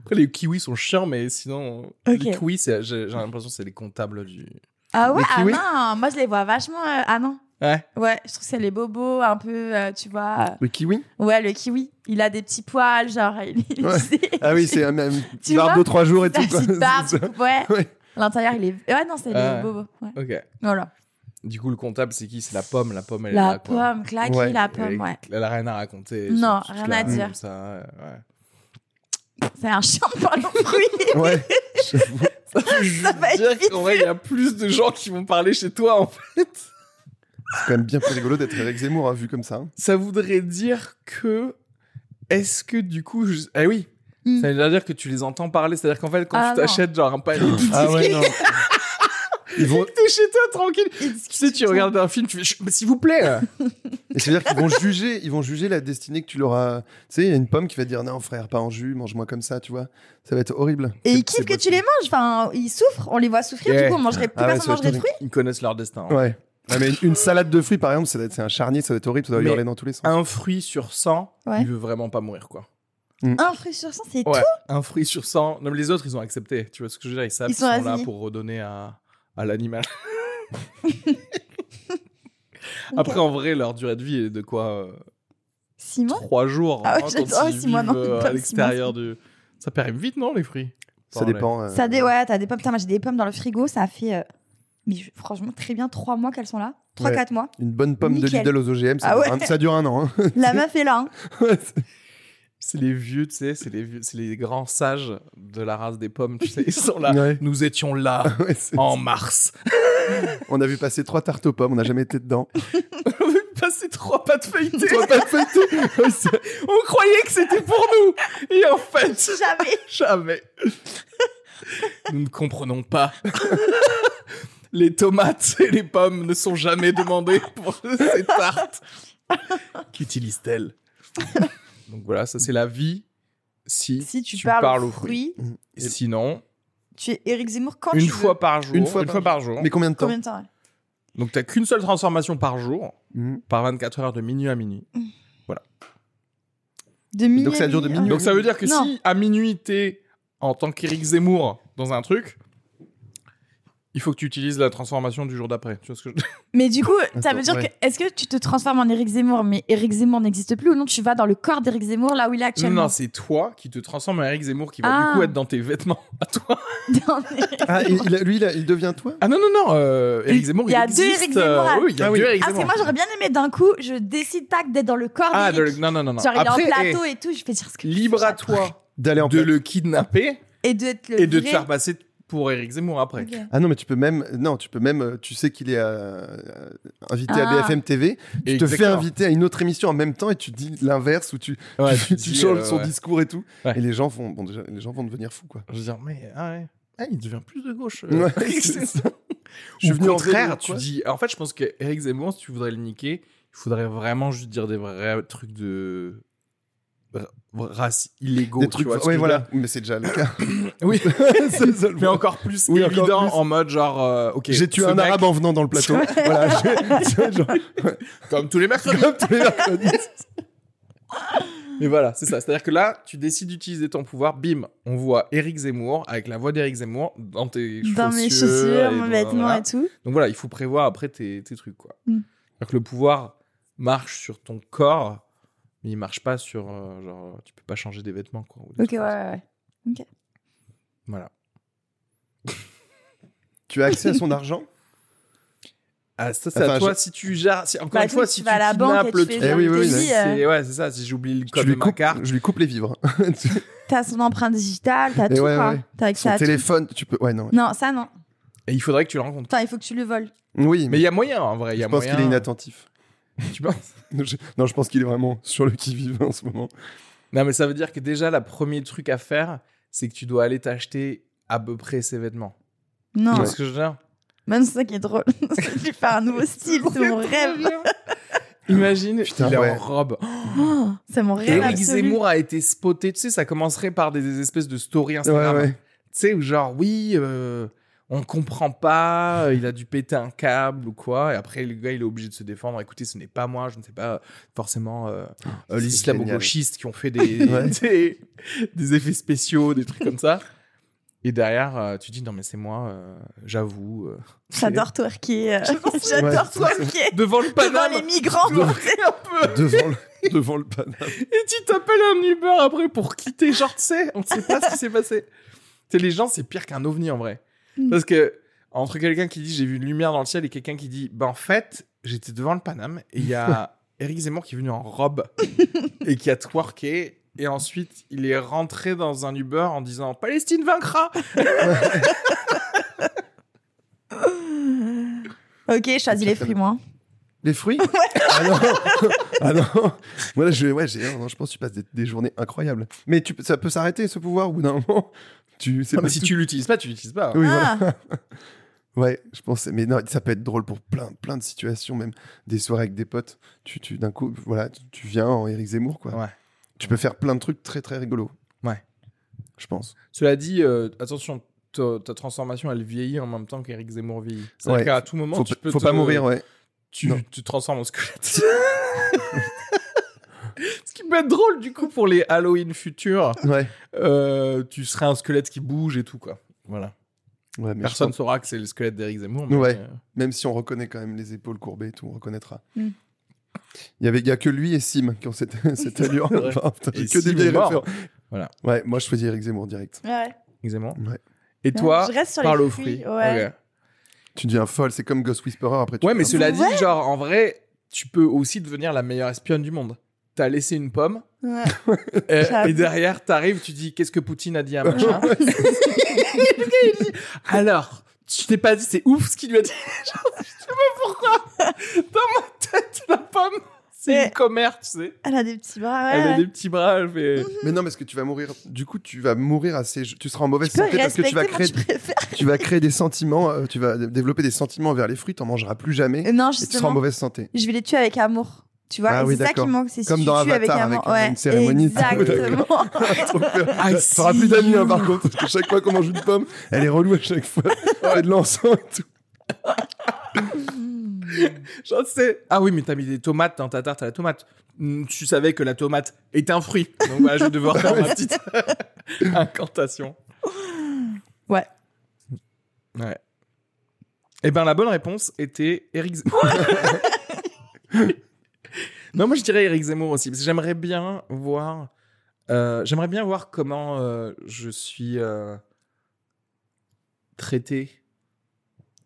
Après, les kiwis sont chiants, mais sinon, les kiwis, c'est- j'ai j'ai l'impression que c'est les comptables du. Ah ouais, ah non, moi je les vois vachement. euh, Ah non. Ouais. Ouais, je trouve que c'est les bobos, un peu, euh, tu vois. Le kiwi? Ouais, le kiwi, il a des petits poils, genre. Il, Ouais. Ah oui, c'est un même Tu barbe de 3 jours et La tout. quoi. barbe, ouais. Ouais. L'intérieur, il est. Ouais, non, c'est Ah les bobos. Ouais. Ok. Voilà. Du coup, le comptable, c'est qui? C'est la pomme. La pomme, elle est La là, quoi. pomme, claquée, Ouais. la Elle, pomme, ouais. elle a rien à raconter. Non, rien à dire. comme Ça, ouais. C'est un chien de parler aux fruits. Ouais, j'avoue. Ça va être dire vite qu'en vrai, il y a plus de gens qui vont parler chez toi, en fait. c'est quand même bien plus rigolo d'être Eric Zemmour, hein, vu comme ça. hein. Ça voudrait dire que. Est-ce que du coup. Je... Eh oui. Hmm. Ça veut dire que tu les entends parler. C'est-à-dire qu'en fait, quand Ah, tu t'achètes genre un panier de Ah ouais, non. Ils vont... T'es chez toi tranquille. Tu sais, tu regardes un film, tu fais s'il vous plaît. Et c'est-à-dire qu'ils vont juger, ils vont juger la destinée que tu leur as. Tu sais, il y a une pomme qui va te dire non frère, pas en jus, mange-moi comme ça, tu vois. Ça va être horrible. Et ils kiffent que tu les manges. Enfin, ils souffrent. On les voit souffrir. Yeah. Du coup, on mangerait, plus Ah ouais, personne ça mangerait de fruits. Ils connaissent leur destin. hein. Ouais. Mais une salade de fruits, par exemple, ça c'est un charnier, ça doit être horrible, ça doit Mais hurler dans tous les sens. Un fruit sur 100, Ouais. il veut vraiment pas mourir, quoi. Un fruit sur 100, c'est Ouais, tout. un fruit sur 100. Non, mais les autres, ils ont accepté. Tu vois ce que je veux dire? Ils savent Ils qu'ils sont sont là pour redonner à, à l'animal. Après, en vrai, leur durée de vie est de quoi euh, Six mois 3 jours. Ah ouais, hein, j'adore. quand ils six mois, vivent, non, euh, pas à six l'extérieur du. Ça périme vite, non, les fruits? Ça dépend. euh, Ça dé... Ouais, t'as des pommes. Putain, moi j'ai des pommes dans le frigo. Ça fait. euh, Mais je- franchement, très bien, trois mois qu'elles sont là. Trois, Ouais. quatre mois. Une bonne pomme de Nickel. Lidl aux OGM, ça, Ah dure, ouais. un, ça dure un an. hein. La meuf est là. hein. C'est- les vieux, tu sais, c'est les, vieux- c'est les grands sages de la race des pommes, tu sais, ils sont là. Ouais. Nous étions là Ouais, en mars. On a vu passer trois tartes aux pommes, on n'a jamais été dedans. On a passé trois pâtes feuilletées. Trois pâtes feuilletées. On croyait que c'était pour nous. Et en fait, Jamais. jamais. Nous ne comprenons pas. Les tomates et les pommes ne sont jamais demandées pour ces tartes. Qu'utilisent-elles Donc voilà, ça c'est la vie si, Si tu, parles, aux fruits, Et Sinon, tu es Eric Zemmour quand une tu fois veux. par jour. Une fois par par jour. Mais combien de temps Combien de temps ouais Donc t'as qu'une seule transformation par jour, Mhm. par 24 heures de minuit à minuit. De minuit Donc ça dure de minuit, minuit ah. Donc ça veut dire que Non. si à minuit t'es en tant qu'Éric Zemmour dans un truc, il faut que tu utilises la transformation du jour d'après. Tu vois ce que je... Mais du coup, ça veut dire ouais. que est-ce que tu te transformes en Eric Zemmour, mais Eric Zemmour n'existe plus ou non Tu vas dans le corps d'Eric Zemmour là où il est Non, actuellement? Non, c'est toi qui te transformes en Eric Zemmour qui va Ah. du coup être dans tes vêtements à toi. Dans- Ah, il- il lui, il, il devient toi? Ah non, non, non, euh, Eric Zemmour, Il y a existe, deux Éric Zemmour, euh, ah. oui, il y a Ah oui. deux Eric Ah, c'est Zemmour. moi j'aurais bien aimé d'un coup, je décide tac d'être dans le corps Ah, d'Éric. de- non, non, non, non. Genre il Après, est en plateau eh, et tout, je fais dire ce que libre à toi d'aller en de le kidnapper Et de être le et de te faire passer pour Eric Zemmour après. Ah non, mais tu peux même. Non, tu peux même. euh, Tu sais qu'il est euh, euh, invité à Ah. BFM TV. Tu te fais inviter à une autre émission en même temps et tu dis l'inverse ou tu, Ouais, tu, tu tu dis, changes euh, son ouais. discours et tout. Ouais. Et les gens vont, bon, déjà, les gens vont devenir fous quoi. Je veux dire, mais ah ouais. Ah, il devient plus de gauche. euh, Ouais, Eric c'est Zemmour. ça. Je suis Au venu en contraire, tu dis. En fait, je pense que Eric Zemmour, si tu voudrais le niquer, il faudrait vraiment juste dire des vrais trucs de ra- raci- illégaux. Des tu trucs. vois veux voilà. dire Mais c'est déjà le cas. Oui, mais encore plus Oui, encore évident plus. en mode genre, euh, ok. J'ai tué un mec, arabe en venant dans le plateau. voilà. genre, Comme tous les mercredis. comme tous les mercredis. Mais voilà, c'est ça. C'est-à-dire que là, tu décides d'utiliser ton pouvoir, bim, on voit Eric Zemmour avec la voix d'Eric Zemmour dans tes chaussures. Dans mes et chaussures, vêtements voilà. et tout. Donc voilà, il faut prévoir après tes, tes trucs, quoi. Mm. C'est-à-dire que le pouvoir marche sur ton corps, mais il marche pas sur, euh, genre, tu peux pas changer des vêtements, quoi. ou des Ok, ouais, ouais, ouais. Voilà. Tu as accès à son argent? Ah, ça, c'est Enfin, à toi je- si tu gères. si- encore Bah, une fois, si tu vas à la banque le tu fais truc. Eh oui, oui, oui, euh, c'est- Ouais, c'est ça. Si j'oublie le je code lui, de ma carte. je lui coupe les vivres. T'as son empreinte digitale, t'as Et tout, ouais, quoi. ouais. T'as accès Son à tout. téléphone, tu peux. Ouais, non. Non, ça, non. Et il faudrait que tu le rencontres. Enfin, il faut que tu le voles. Oui, Mais il y a moyen, en vrai. Il y je a pense moyen. qu'il est inattentif. Tu penses? Je- Non, je pense qu'il est vraiment sur le qui-vive en ce moment. Non, mais ça veut dire que déjà, le premier truc à faire, c'est que tu dois aller t'acheter à peu près ses vêtements. Non. Tu vois ce que je veux dire? Même c'est ça qui est drôle. lui faire un nouveau style, c'est mon rêve. Imagine, Putain, il est ouais. en robe. Oh, c'est mon rêve Eric. Zemmour a été spoté. Tu sais, ça commencerait par des espèces de stories Instagram. Ouais, ouais. Tu sais, où genre, oui, euh, on comprend pas, euh, il a dû péter un câble ou quoi. Et après, le gars, il est obligé de se défendre. Écoutez, ce n'est pas moi, je ne sais pas forcément euh, euh, les islamo-gauchistes qui ont fait des, Ouais. des, des effets spéciaux, des trucs comme ça. Et derrière, euh, tu dis, non, mais c'est moi, euh, j'avoue. euh, J'adore twerker. Ouais. J'adore twerker. Devant le Devant Paname, les migrants. tu devrais un peu. Devant le, devant le Paname. Et tu t'appelles un Uber après pour quitter. Genre, tu sais, on ne sait pas ce qui s'est passé. Tu sais, les gens, c'est pire qu'un ovni en vrai. Mm. Parce que, entre quelqu'un qui dit j'ai vu une lumière dans le ciel et quelqu'un qui dit bah en fait, j'étais devant le Paname et il y a Eric Zemmour qui est venu en robe et qui a twerké. Et ensuite, il est rentré dans un Uber en disant Palestine vaincra. Ok, je choisis les fruits, moi. Les fruits Ah non Ah non Moi, là, je, ouais, j'ai, non, je pense que tu passes des, des journées incroyables. Mais tu, peux- ça peut s'arrêter, ce pouvoir, au bout d'un moment? Tu, Non, pas mais si tout- tu l'utilises pas, tu l'utilises pas. Oui, Ah. voilà. Ouais, je pense. Mais non, ça peut être drôle pour plein, plein de situations, même des soirées avec des potes. Tu, tu, d'un coup, voilà, tu, tu viens en Eric Zemmour, quoi. Ouais. Tu peux faire plein de trucs très, très rigolos. Ouais. Je pense. Cela dit, euh, attention, ta, ta transformation, elle vieillit en même temps qu'Eric Zemmour vieillit. C'est-à-dire Ouais. qu'à tout moment, Faut, tu peux faut te- pas mourir, ouais. tu te transformes en squelette. Ce qui peut être drôle du coup pour les Halloween futurs. Ouais. Euh, tu serais un squelette qui bouge et tout quoi. Voilà. ouais mais je Personne pense- saura que c'est le squelette d'Eric Zemmour. mais, Ouais. euh, même si on reconnaît quand même les épaules courbées et tout, on reconnaîtra. Mm. Il y avait, il y a que lui et Sim qui ont cette, cette allure. Enfin, Et que des vieilles. Voilà. Ouais, moi je choisis Eric Zemmour direct. Ouais, ouais. Eric Zemmour. Ouais. Et toi, je reste sur parle les aux fruits. Ouais. Tu deviens folle, c'est comme Ghost Whisperer après. Tu Ouais, mais cela dit, Ouais. genre en vrai, tu peux aussi devenir la meilleure espionne du monde. T'as laissé une pomme Ouais. euh, et derrière t'arrives, tu dis qu'est-ce que Poutine a dit à machin. Le gars, il dit, Alors, tu t'es pas dit c'est ouf ce qu'il lui a dit. Genre, je sais pas pourquoi. Dans ma tête, la pomme, c'est une commère, tu sais. Elle a des petits bras. Elle ouais, a ouais. des petits bras, elle fait. Mais non, parce que tu vas mourir. Du coup, tu vas mourir assez. Tu seras en mauvaise Tu santé parce que tu vas créer, tu vas créer des sentiments. euh, tu vas développer des sentiments vers les fruits. T'en mangeras plus jamais. Et tu seras en mauvaise santé. je vais les tuer avec amour. Tu vois, Ah oui, c'est ça qui manque, c'est si Comme tu dans tues avec Avatar, avec, euh, ouais, une cérémonie. Exactement. Peur. I T'auras plus d'amis, hein, par contre. Parce que chaque fois qu'on mange une pomme, elle est relou à chaque fois. Fait de l'encens et tout. Genre, c'est. Ah oui, mais t'as mis des tomates dans ta tarte à la tomate. Hmm, Tu savais que la tomate est un fruit. Donc voilà, je vais devoir faire ma petite incantation. Ouais. Ouais. Eh ben, la bonne réponse était Eric Zemmour. Non, moi je dirais Eric Zemmour aussi, parce que j'aimerais bien voir. euh, j'aimerais bien voir comment euh, je suis euh, traité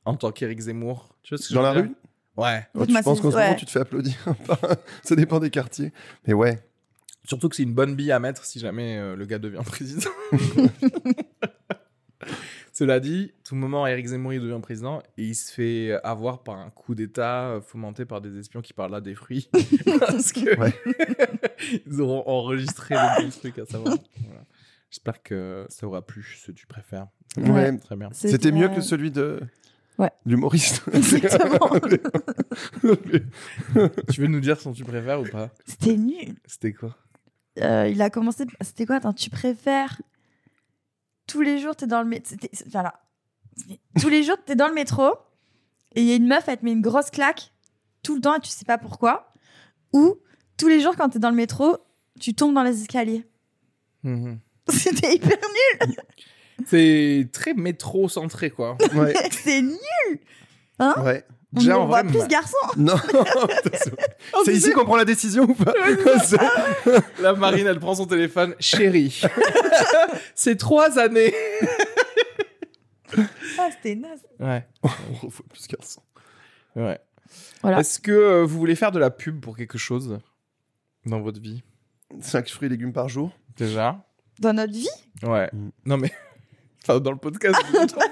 en tant qu'Eric Zemmour. Tu vois ce que Dans je la rue Ouais. Oh, Moi, Je pense c'est- qu'en ce moment, tu te fais applaudir. Ça dépend des quartiers. Mais ouais. Surtout que c'est une bonne bille à mettre si jamais euh, le gars devient président. Cela dit, tout moment, Eric Zemmour il devient président et il se fait avoir par un coup d'État euh, fomenté par des espions qui parlent là des fruits. Parce que Ouais. ils auront enregistré le bon truc à savoir. Voilà. J'espère que ça aura plu, ce tu préfères. Ouais. Très bien. C'était mieux que celui de. Ouais. L'humoriste. Exactement. tu veux nous dire son tu préfères ou pas? C'était nul. C'était quoi? Euh, il a commencé. C'était quoi? Attends, tu préfères tous les jours t'es dans le métro. Voilà. Tous les jours t'es dans le métro et il y a une meuf elle te met une grosse claque tout le temps et tu sais pas pourquoi. Ou tous les jours quand t'es dans le métro tu tombes dans les escaliers. Mhm. C'était hyper nul. C'est très métro-centré, quoi. Ouais, C'est nul. ouais. On Déjà, ne en voit vrai, plus ma- garçon. Non, c'est ici qu'on prend la décision ou pas La Marine, elle prend son téléphone. Chérie, c'est trois années. Ah, c'était naze. Ouais, On revoit plus garçon. ouais. Voilà. Est-ce que euh, vous voulez faire de la pub pour quelque chose dans votre vie? 5 fruits et légumes par jour. Déjà Dans notre vie? Ouais. Mm. Non, mais. Enfin, dans le podcast.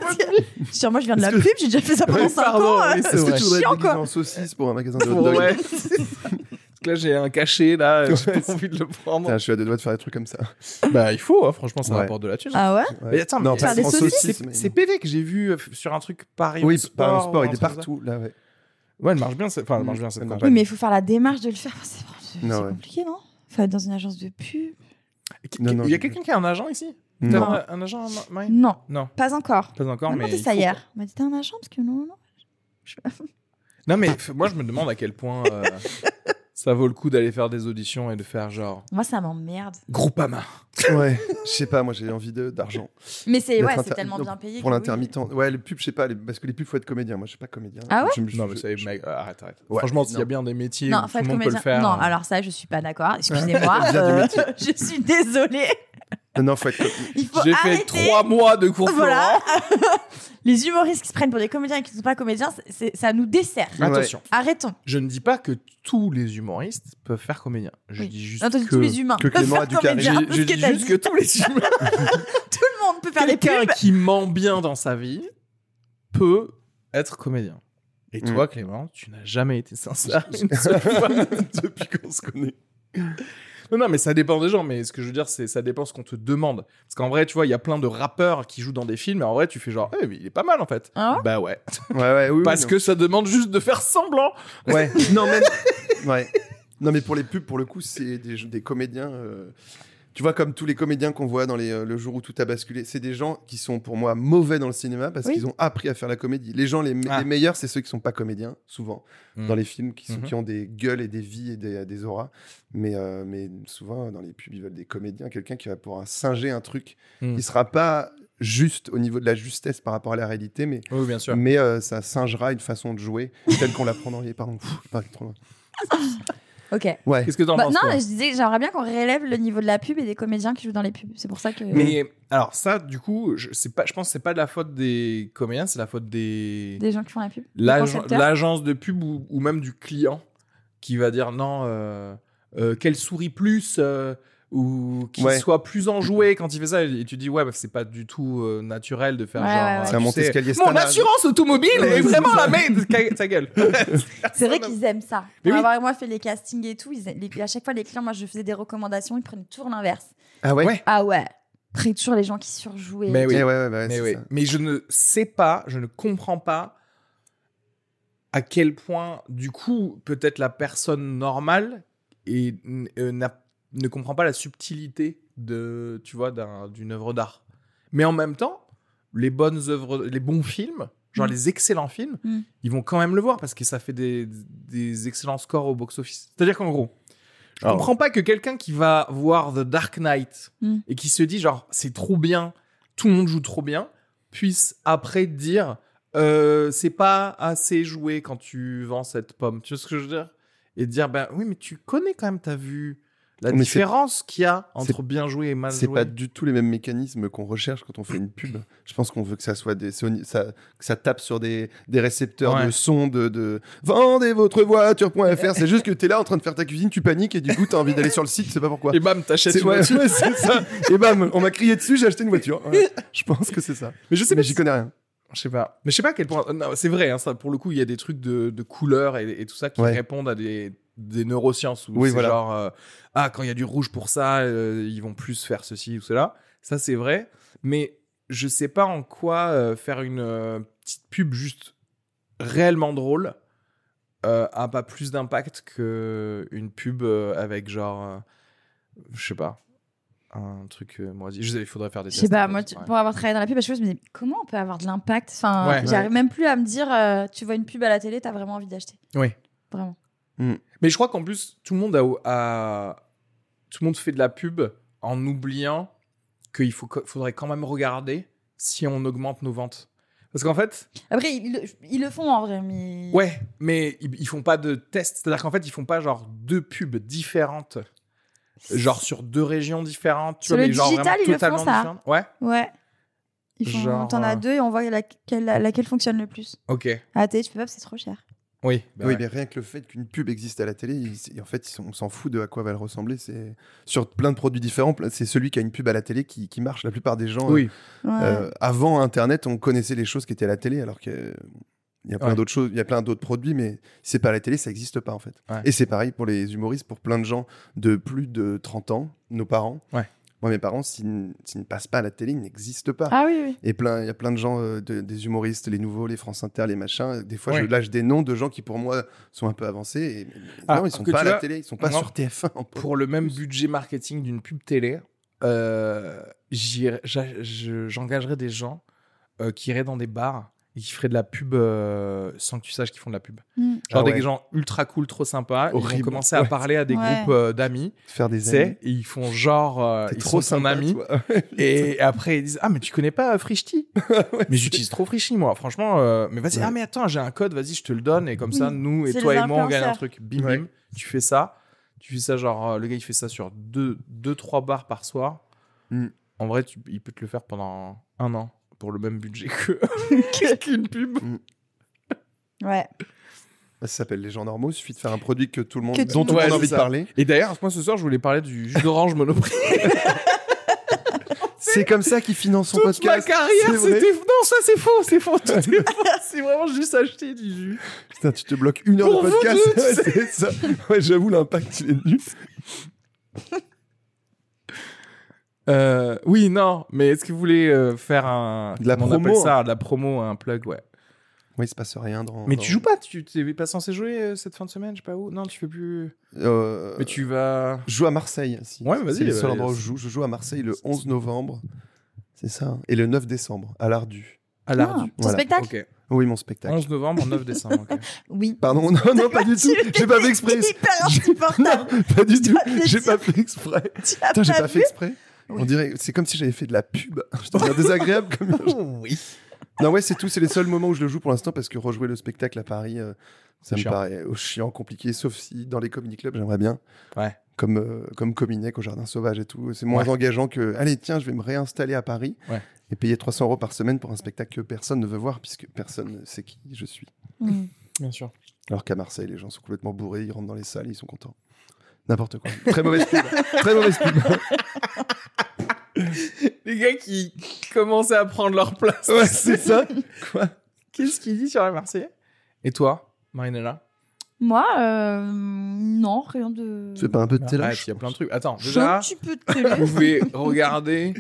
Sur moi, je viens de la pub, j'ai déjà fait ça pendant Ouais, 5 pardon, ans. euh. Est-ce que vrai. tu voudrais être déguisé en saucisse pour un magasin de hot dog ouais. Parce que là, j'ai un cachet, là. J'ai pas envie de le prendre. Je suis à deux doigts de faire des trucs comme ça. Bah, il faut, hein, franchement, ça Ouais. rapporte de la thune. Ah ouais Mais attends, mais non, Faire pas des saucisses, saucisse. C'est PV que j'ai vu euh, sur un truc Paris Oui, Sport. par un sport, il est partout. Là, ouais. Ouais, elle marche bien, c'est- enfin, elle marche bien cette campagne. Oui, mais il faut faire la démarche de le faire. C'est compliqué, non? Faut être dans une agence de pub. Qui- Non, non, il y a quelqu'un qui a un agent ici? Non. un, un agent, Ma- Marie Non, Non, pas encore. pas encore, On mais. m'a dit il ça hier. On m'a dit t'es un agent parce que non, non, non. Je- Non, mais moi, je me demande à quel point euh, ça vaut le coup d'aller faire des auditions et de faire genre Moi, ça m'emmerde. Groupama. Ouais, je sais pas, moi j'ai envie de- d'argent. Mais c'est ouais, inter- c'est tellement donc, bien payé. Pour oui. l'intermittent. Ouais, les pubs, je sais pas, les- parce que les pubs, faut être comédien. Moi, je suis pas comédien. Ah ouais Je me- je- Non, mais je- ça, je- mec, euh, arrête, arrête. Ouais, Franchement, s'il y a bien des métiers Non, où tout faut le peut comédien. faire. Non, euh, alors ça, je suis pas d'accord. Excusez-moi. Euh, je suis désolée. Non, non, faut être. Il faut J'ai fait trois mois de cours Voilà. Les humoristes qui se prennent pour des comédiens et qui ne sont pas comédiens, c'est- c'est- ça nous dessert. Ouais. Attention, Arrêtons. je ne dis pas que tous les humoristes peuvent faire comédien. Je Oui. dis juste Non, que tous les humains. que peuvent Clément faire a du comédien. Que dit t'as juste dit. que tous les humains. Tout le monde peut faire des Quelqu'un pubs. qui ment bien dans sa vie peut être comédien. Et Mm. toi, Clément, tu n'as jamais été sincère une seule fois. Depuis qu'on se connaît. Non, non, mais ça dépend des gens. Mais ce que je veux dire, c'est ça dépend ce qu'on te demande. Parce qu'en vrai, tu vois, il y a plein de rappeurs qui jouent dans des films. Et en vrai, tu fais genre, eh, mais il est pas mal en fait. Ah ouais? Bah ouais. Ouais, ouais, oui. oui, Parce non. que ça demande juste de faire semblant. Ouais, non, même. Ouais. Non, mais pour les pubs, pour le coup, c'est des, des comédiens. euh, Tu vois, comme tous les comédiens qu'on voit dans les, euh, le jour où tout a basculé, c'est des gens qui sont pour moi mauvais dans le cinéma parce Oui. qu'ils ont appris à faire la comédie. Les gens les, me- Ah. les meilleurs, c'est ceux qui sont pas comédiens, souvent, Mm. dans les films, qui, sont, Mhm. qui ont des gueules et des vies et des, des auras. Mais, euh, mais souvent, dans les pubs, ils veulent des comédiens, quelqu'un qui va pouvoir singer un truc Mm. qui sera pas juste au niveau de la justesse par rapport à la réalité, mais, Oui, bien sûr. mais euh, ça singera une façon de jouer telle qu'on l'apprend dans les. Pardon, pff, parle trop loin. Ok. Ouais. Qu'est-ce que t'en Bah, penses non, toi je disais que j'aimerais bien qu'on relève le niveau de la pub et des comédiens qui jouent dans les pubs. C'est pour ça que. Mais alors ça, du coup, je, c'est pas, je pense que c'est pas de la faute des comédiens, c'est la faute des Des gens qui font la pub. l'ag- l'agence de pub ou, ou même du client qui va dire non, euh, euh, qu'elle sourit plus euh, ou qu'il Ouais. soit plus enjoué quand il fait ça. Et tu dis ouais, bah, c'est pas du tout euh, naturel de faire Ouais, genre. ouais, ouais. euh, C'est un sais, Mon standard. assurance automobile Ouais, est vraiment la main. Ta- Ta gueule. C'est vrai qu'ils aiment ça. Pour oui. avoir moi fait les castings et tout, ils a- les- à chaque fois les clients, moi je faisais des recommandations, ils prenaient toujours l'inverse. Ah ouais, Ouais. Ah ouais. Après toujours les gens qui surjouaient. Mais oui. Eh ouais, ouais, ouais, mais c'est oui. ça. Mais je ne sais pas, je ne comprends pas à quel point, du coup, peut-être la personne normale et, euh, n'a- ne comprend pas la subtilité de, tu vois, d'un- d'une œuvre d'art. Mais en même temps, les bonnes œuvres, les bons films, genre Mm. les excellents films, Mm. ils vont quand même le voir parce que ça fait des, des excellents scores au box-office. C'est-à-dire qu'en gros, je Alors. comprends pas que quelqu'un qui va voir The Dark Knight Mm. et qui se dit genre c'est trop bien, tout le monde joue trop bien, puisse après dire euh, c'est pas assez joué quand tu vends cette pomme. Tu vois ce que je veux dire? Et dire ben oui mais tu connais quand même, t'as vu la c'est- différence qu'il y a entre bien joué et mal C'est joué. pas du tout les mêmes mécanismes qu'on recherche quand on fait une pub. Je pense qu'on veut que ça soit des, ça, que ça tape sur des, des récepteurs Ouais. de son de, de vendez votre voiture.fr. C'est juste que t'es là en train de faire ta cuisine, tu paniques et du coup t'as envie d'aller sur le site, c'est pas pourquoi. Et bam t'achètes C'est une voiture. ouais, c'est ça. Et bam, on m'a crié dessus, j'ai acheté une voiture. Ouais, je pense que c'est ça. Mais je sais Mais j'y connais rien. Je sais pas. Mais je sais pas à quel point. C'est vrai, hein, ça, pour le coup, il y a des trucs de, de couleurs et, et tout ça qui Ouais. répondent à des, des neurosciences. Où Oui, c'est voilà. genre, euh, ah, quand il y a du rouge pour ça, euh, ils vont plus faire ceci ou cela. Ça, c'est vrai. Mais je sais pas en quoi euh, faire une euh, petite pub juste réellement drôle euh, a pas plus d'impact qu'une pub euh, avec genre. euh, je sais pas, un truc euh, moisi. Je sais, il faudrait faire des Je tests. sais pas, moi, tu- pour avoir travaillé dans la pub, à chaque fois, je me dis, comment on peut avoir de l'impact? Enfin, Ouais. j'arrive même plus à me dire, euh, tu vois une pub à la télé, t'as vraiment envie d'acheter. Oui. Vraiment. Mais je crois qu'en plus, tout le monde a, a- tout le monde fait de la pub en oubliant qu'il faut, faudrait quand même regarder si on augmente nos ventes. Parce qu'en fait, Après, ils, le- ils le font en vrai, mais. ouais, mais ils, ils font pas de tests. C'est-à-dire qu'en fait, ils font pas genre deux pubs différentes, genre sur deux régions différentes. Tu Sur vois, le mais genre digital, vraiment ils le font, totalement ça. différentes. Ouais, Ouais. Ils font, Genre, t'en as euh, deux et on voit laquelle, laquelle fonctionne le plus. ok. À la télé, tu peux pas, c'est trop cher. Oui, bah oui, ouais. mais rien que le fait qu'une pub existe à la télé, ils- en fait, ils sont- on s'en fout de à quoi va elle ressembler. C'est sur plein de produits différents. C'est celui qui a une pub à la télé qui, qui marche. La plupart des gens, oui. Ouais. euh, avant Internet, on connaissait les choses qui étaient à la télé, alors que euh, il y a plein Ouais. d'autres choses, il y a plein d'autres produits, mais si c'est pas à la télé, ça n'existe pas en fait. Ouais. Et c'est pareil pour les humoristes, pour plein de gens de plus de 30 ans, nos parents. Ouais. Moi, mes parents, s'ils ne passent pas à la télé, ils n'existent pas. Ah oui, oui. Et plein, il y a plein de gens, euh, de- des humoristes, les nouveaux, les France Inter, les machins. Des fois, Ouais. je lâche des noms de gens qui, pour moi, sont un peu avancés. Et, Ah, non, ils sont pas à la vois, télé, ils sont pas non. sur TF1. en Pour le même budget marketing d'une pub télé, euh, j'engagerais des gens euh, qui iraient dans des bars et qui feraient de la pub euh, sans que tu saches qu'ils font de la pub. Mm. Genre Ah des gens ultra cool, trop sympas. Ils vont Horrible. commencer à Ouais. parler à des Ouais. groupes euh, d'amis, Faire des amis. et ils font genre, euh, T'es ils trop sont sympa, ami. Et après, ils disent Ah, mais tu connais pas Frishti Mais j'utilise trop Frishti, moi. Franchement, euh, mais vas-y, Ouais. ah, mais attends, j'ai un code, vas-y, je te le donne. Et comme ça, nous et toi et moi, on gagne un truc. Bim, Ouais. bim. Tu fais ça. Tu fais ça, genre, euh, le gars, il fait ça sur deux, deux trois bars par soir. Mm. En vrai, tu- il peut te le faire pendant un an pour le même budget que qu'une pub. Ouais. Bah, ça s'appelle Les gens normaux. Il suffit de faire un produit que tout le monde, Que dont tout le monde a envie de parler. Et d'ailleurs, moi, ce soir, je voulais parler du jus d'orange Monoprix. C'est comme ça qu'ils financent son Toute ma podcast. carrière, C'est vrai. c'était. Non, ça, c'est faux, c'est faux. tout est faux. c'est vraiment juste acheter du jus. Putain, tu te bloques une heure Pour de vous podcast. deux, Ouais, c'est ça. Ouais, j'avoue, l'impact, il est nul. Euh, oui, non, mais est-ce que vous voulez euh, faire un. De la comment on appelle promo, ça De la promo, un plug, ouais. Oui, il se passe rien dans. Mais dans- tu joues pas, tu t'es pas censé jouer euh, cette fin de semaine, je sais pas où? Non, tu fais plus. Euh, Mais tu vas. Je joue à Marseille. Si. Ouais, vas-y, C'est le seul endroit où je joue. Je joue à Marseille le 11 novembre. C'est ça. hein. Et le 9 décembre, à l'Ardu. À Ah, l'Ardu. ton Voilà. spectacle Ok. Oui, mon spectacle. 11 novembre, 9 décembre. ok. Oui. Pardon, non, non, pas du tout. J'ai pas fait exprès. Hyper insupportable. Non, pas du tout. J'ai pas fait exprès. Tu as Putain, j'ai pas pas fait vu exprès. Oui. On dirait, c'est comme si j'avais fait de la pub. Je désagréable comme. oui. Non, ouais, c'est tout. C'est les seuls moments où je le joue pour l'instant parce que rejouer le spectacle à Paris, euh, ça C'est me chiant. paraît euh, chiant, compliqué. Sauf si dans les comedy clubs, j'aimerais bien. Ouais. Comme, euh, comme Cominec au Jardin Sauvage et tout. C'est moins Ouais. engageant que, allez, tiens, je vais me réinstaller à Paris Ouais. et payer 300 euros par semaine pour un spectacle que personne ne veut voir puisque personne ne sait qui je suis. Mm. Bien sûr. Alors qu'à Marseille, les gens sont complètement bourrés, ils rentrent dans les salles, ils sont contents. N'importe quoi. Très mauvaise pub. Très mauvaise pub. Les gars qui commençaient à prendre leur place. Ouais, c'est ça. Quoi? Qu'est-ce qu'il dit sur les Marseillais Et toi, Marinella? Moi, euh, non, rien de. Tu fais pas un peu de téloche il y a plein de trucs. Attends, déjà, un petit peu de télé. vous pouvez regarder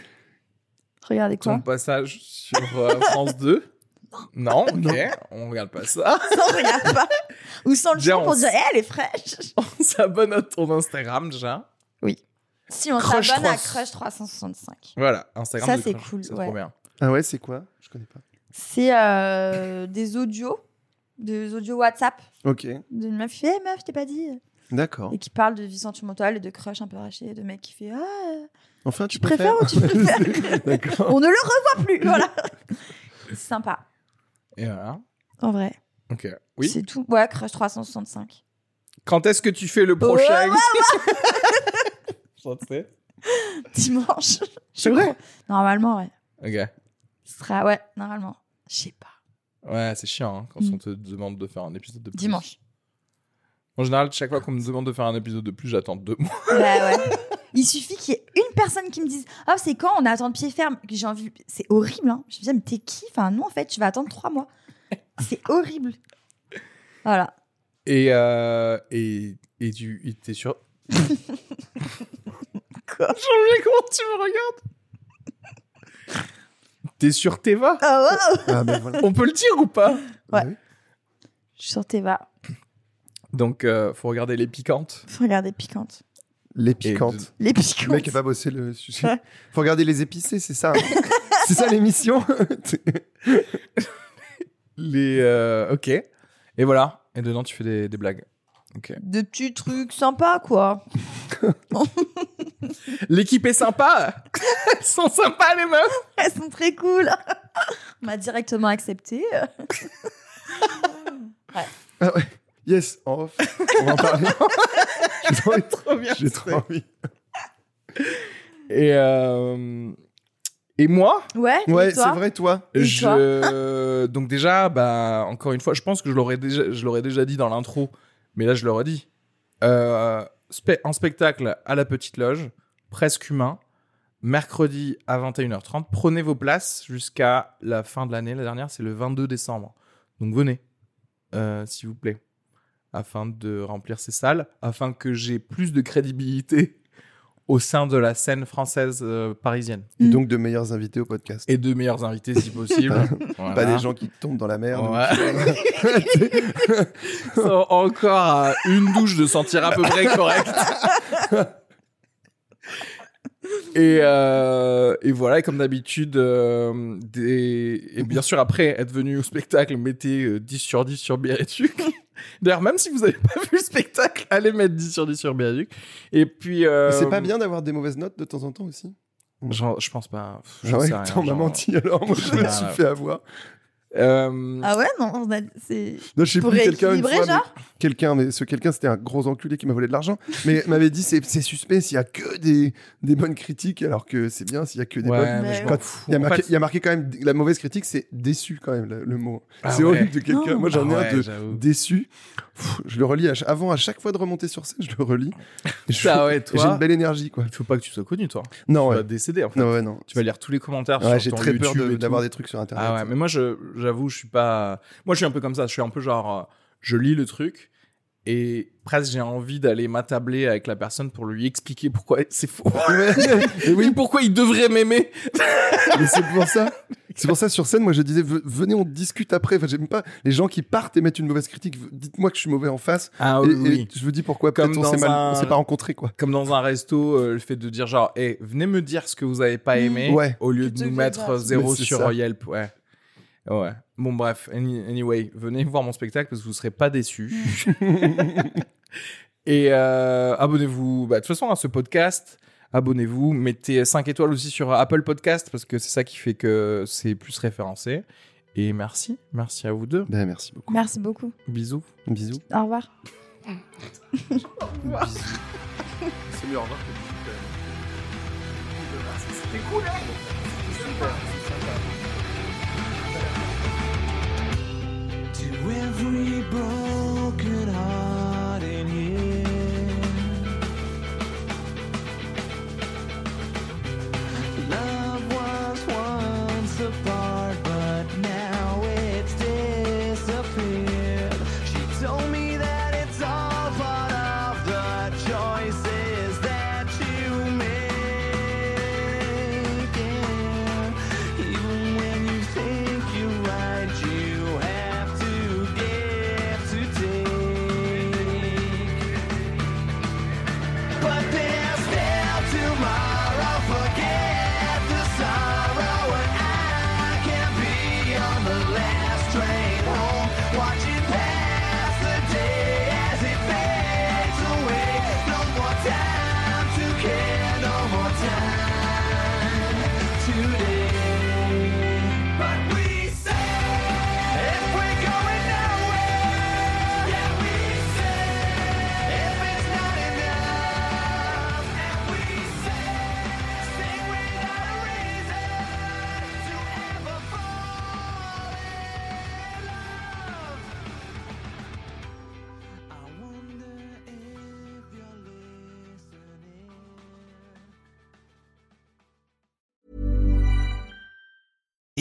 Regardez ton quoi? passage sur euh, France 2. Non, ok, on regarde pas ça. Non, regarde pas. Ou sans le Déjà, son on pour dire, Eh, elle est fraîche. On s'abonne à ton Instagram déjà. Si on Crush s'abonne à 300. Crush 365. Voilà, Instagram. Ça, de c'est Crush. cool, C'est ouais. trop bien. Ah ouais, c'est quoi? Je connais pas. C'est euh, des audios, des audios WhatsApp Ok, d'une meuf qui fait Eh, meuf, je t'ai pas dit. d'accord. Et qui parle de vie sentimentale et de crush un peu raché, de mec qui fait Ah, Enfin, tu tu préfères ou tu préfères D'accord. On ne le revoit plus. Voilà. C'est sympa, Et voilà. en vrai. Ok. Oui. C'est tout. Ouais, Crush 365. Quand est-ce que tu fais le prochain Je sais. Dimanche. C'est vrai Normalement, ouais. Ok. Ce sera, ouais, normalement. Je sais pas. Ouais, c'est chiant hein, quand Mm. on te demande de faire un épisode de plus. Dimanche. En général, chaque fois qu'on me demande de faire un épisode de plus, j'attends deux mois. Bah ouais. Il suffit qu'il y ait une personne qui me dise Oh, c'est quand on attend de pied ferme? J'ai envie. C'est horrible, hein. Je me disais, mais t'es qui? Enfin, non, en fait, tu vas attendre trois mois. C'est horrible. Voilà. Et, euh, et, et tu t'es sûr. Quoi? Jean-Louis, comment tu me regardes? T'es sur Teva? Oh, wow Ah ben voilà. On peut le dire ou pas? Ouais. Oui. Je suis sur Teva. Donc, euh, faut regarder les piquantes. Faut regarder piquante. Les piquantes. de- Les Le mec piquantes. a pas bossé le sujet. Faut regarder les épicés, c'est ça. c'est ça l'émission. Les. euh, ok. Et voilà. Et dedans, tu fais des, des blagues. Ok. De petits trucs sympas, quoi. L'équipe est sympa. Elles sont sympas, les meufs. Elles sont très cool. On m'a directement accepté. Ah ouais. Yes, en off. On va en parler. J'ai trop envie. Trop bien. J'ai trop envie. Et, euh, et moi, Ouais. Ouais, c'est vrai, toi. Et je donc déjà, bah encore une fois, je pense que je l'aurais déjà, je l'aurais déjà dit dans l'intro, mais là je le redis. Euh, spe- en spectacle à la Petite Loge, presque humain, mercredi à 21h30. Prenez vos places jusqu'à la fin de l'année. La dernière, c'est le 22 décembre. Donc venez, euh, s'il vous plaît, afin de remplir ces salles, afin que j'ai plus de crédibilité au sein de la scène française euh, parisienne. Et Mm. donc de meilleurs invités au podcast. Et de meilleurs invités si possible. Pas des gens qui tombent dans la merde. Ouais. sont encore à une douche de sentir à peu près correct. Et, euh, et voilà, et comme d'habitude, euh, des... et bien sûr, après être venu au spectacle, mettez euh, 10 sur 10 sur Biarritz. D'ailleurs, même si vous n'avez pas vu le spectacle, allez mettre 10 sur 10 sur Biarritz. Et puis. euh, C'est pas bien d'avoir des mauvaises notes de temps en temps aussi? genre, je pense pas. Pff, Ah sais rien, genre, menti alors. Moi, je me Ah, suis ouais. fait avoir. Euh, Ah ouais, non, on a- c'est Non, je sais plus quelqu'un mais- genre Quelqu'un, mais ce quelqu'un, c'était un gros enculé qui m'a volé de l'argent. Mais m'avait dit c'est c'est suspect s'il y a que des, des bonnes critiques, alors que c'est bien s'il y a que des ouais, bonnes. mais Quand il, y a marqué, fait- il y a marqué quand même la mauvaise critique, c'est déçu quand même le, le mot. Ah c'est ouais. horrible de quelqu'un. Moi j'en ai Ah un ouais, de j'avoue. déçu. Pff, je le relis à avant à chaque fois de remonter sur scène, je le relis. Et je- Ça, ouais, et J'ai une belle énergie quoi. Il faut pas que tu sois connu, toi. Non Tu ouais. vas décéder, en fait. Non ouais non. Tu vas lire tous les commentaires sur j'ai ton très peur de- d'avoir des trucs sur internet. Ah ouais, mais moi, je, j'avoue, je suis pas. Moi, je suis un peu comme ça. Je suis un peu genre, euh, je lis le truc et presque j'ai envie d'aller m'attabler avec la personne pour lui expliquer pourquoi c'est faux. et oui, pourquoi il devrait m'aimer. Mais c'est pour ça. C'est pour ça sur scène, moi je disais ve- venez on discute après. Enfin j'aime pas les gens qui partent et mettent une mauvaise critique. Dites-moi que je suis mauvais en face. Ah et, et je vous dis pourquoi. Comme Peut-être on s'est un- pas rencontrés quoi. Comme dans un resto, euh, le fait de dire genre, hey, venez me dire ce que vous avez pas aimé, Ouais. au lieu de nous mettre zéro sur ça. Yelp. Ouais. Ouais. Bon, bref. Any- anyway, venez voir mon spectacle parce que vous serez pas déçus. Et euh, abonnez-vous, bah, de toute façon, à ce podcast. Abonnez-vous, mettez 5 étoiles aussi sur Apple Podcast parce que c'est ça qui fait que c'est plus référencé. Et merci, merci à vous deux. Ben merci beaucoup. Merci beaucoup. Bisous. Bisous. Au revoir. C'est mieux au revoir To every broken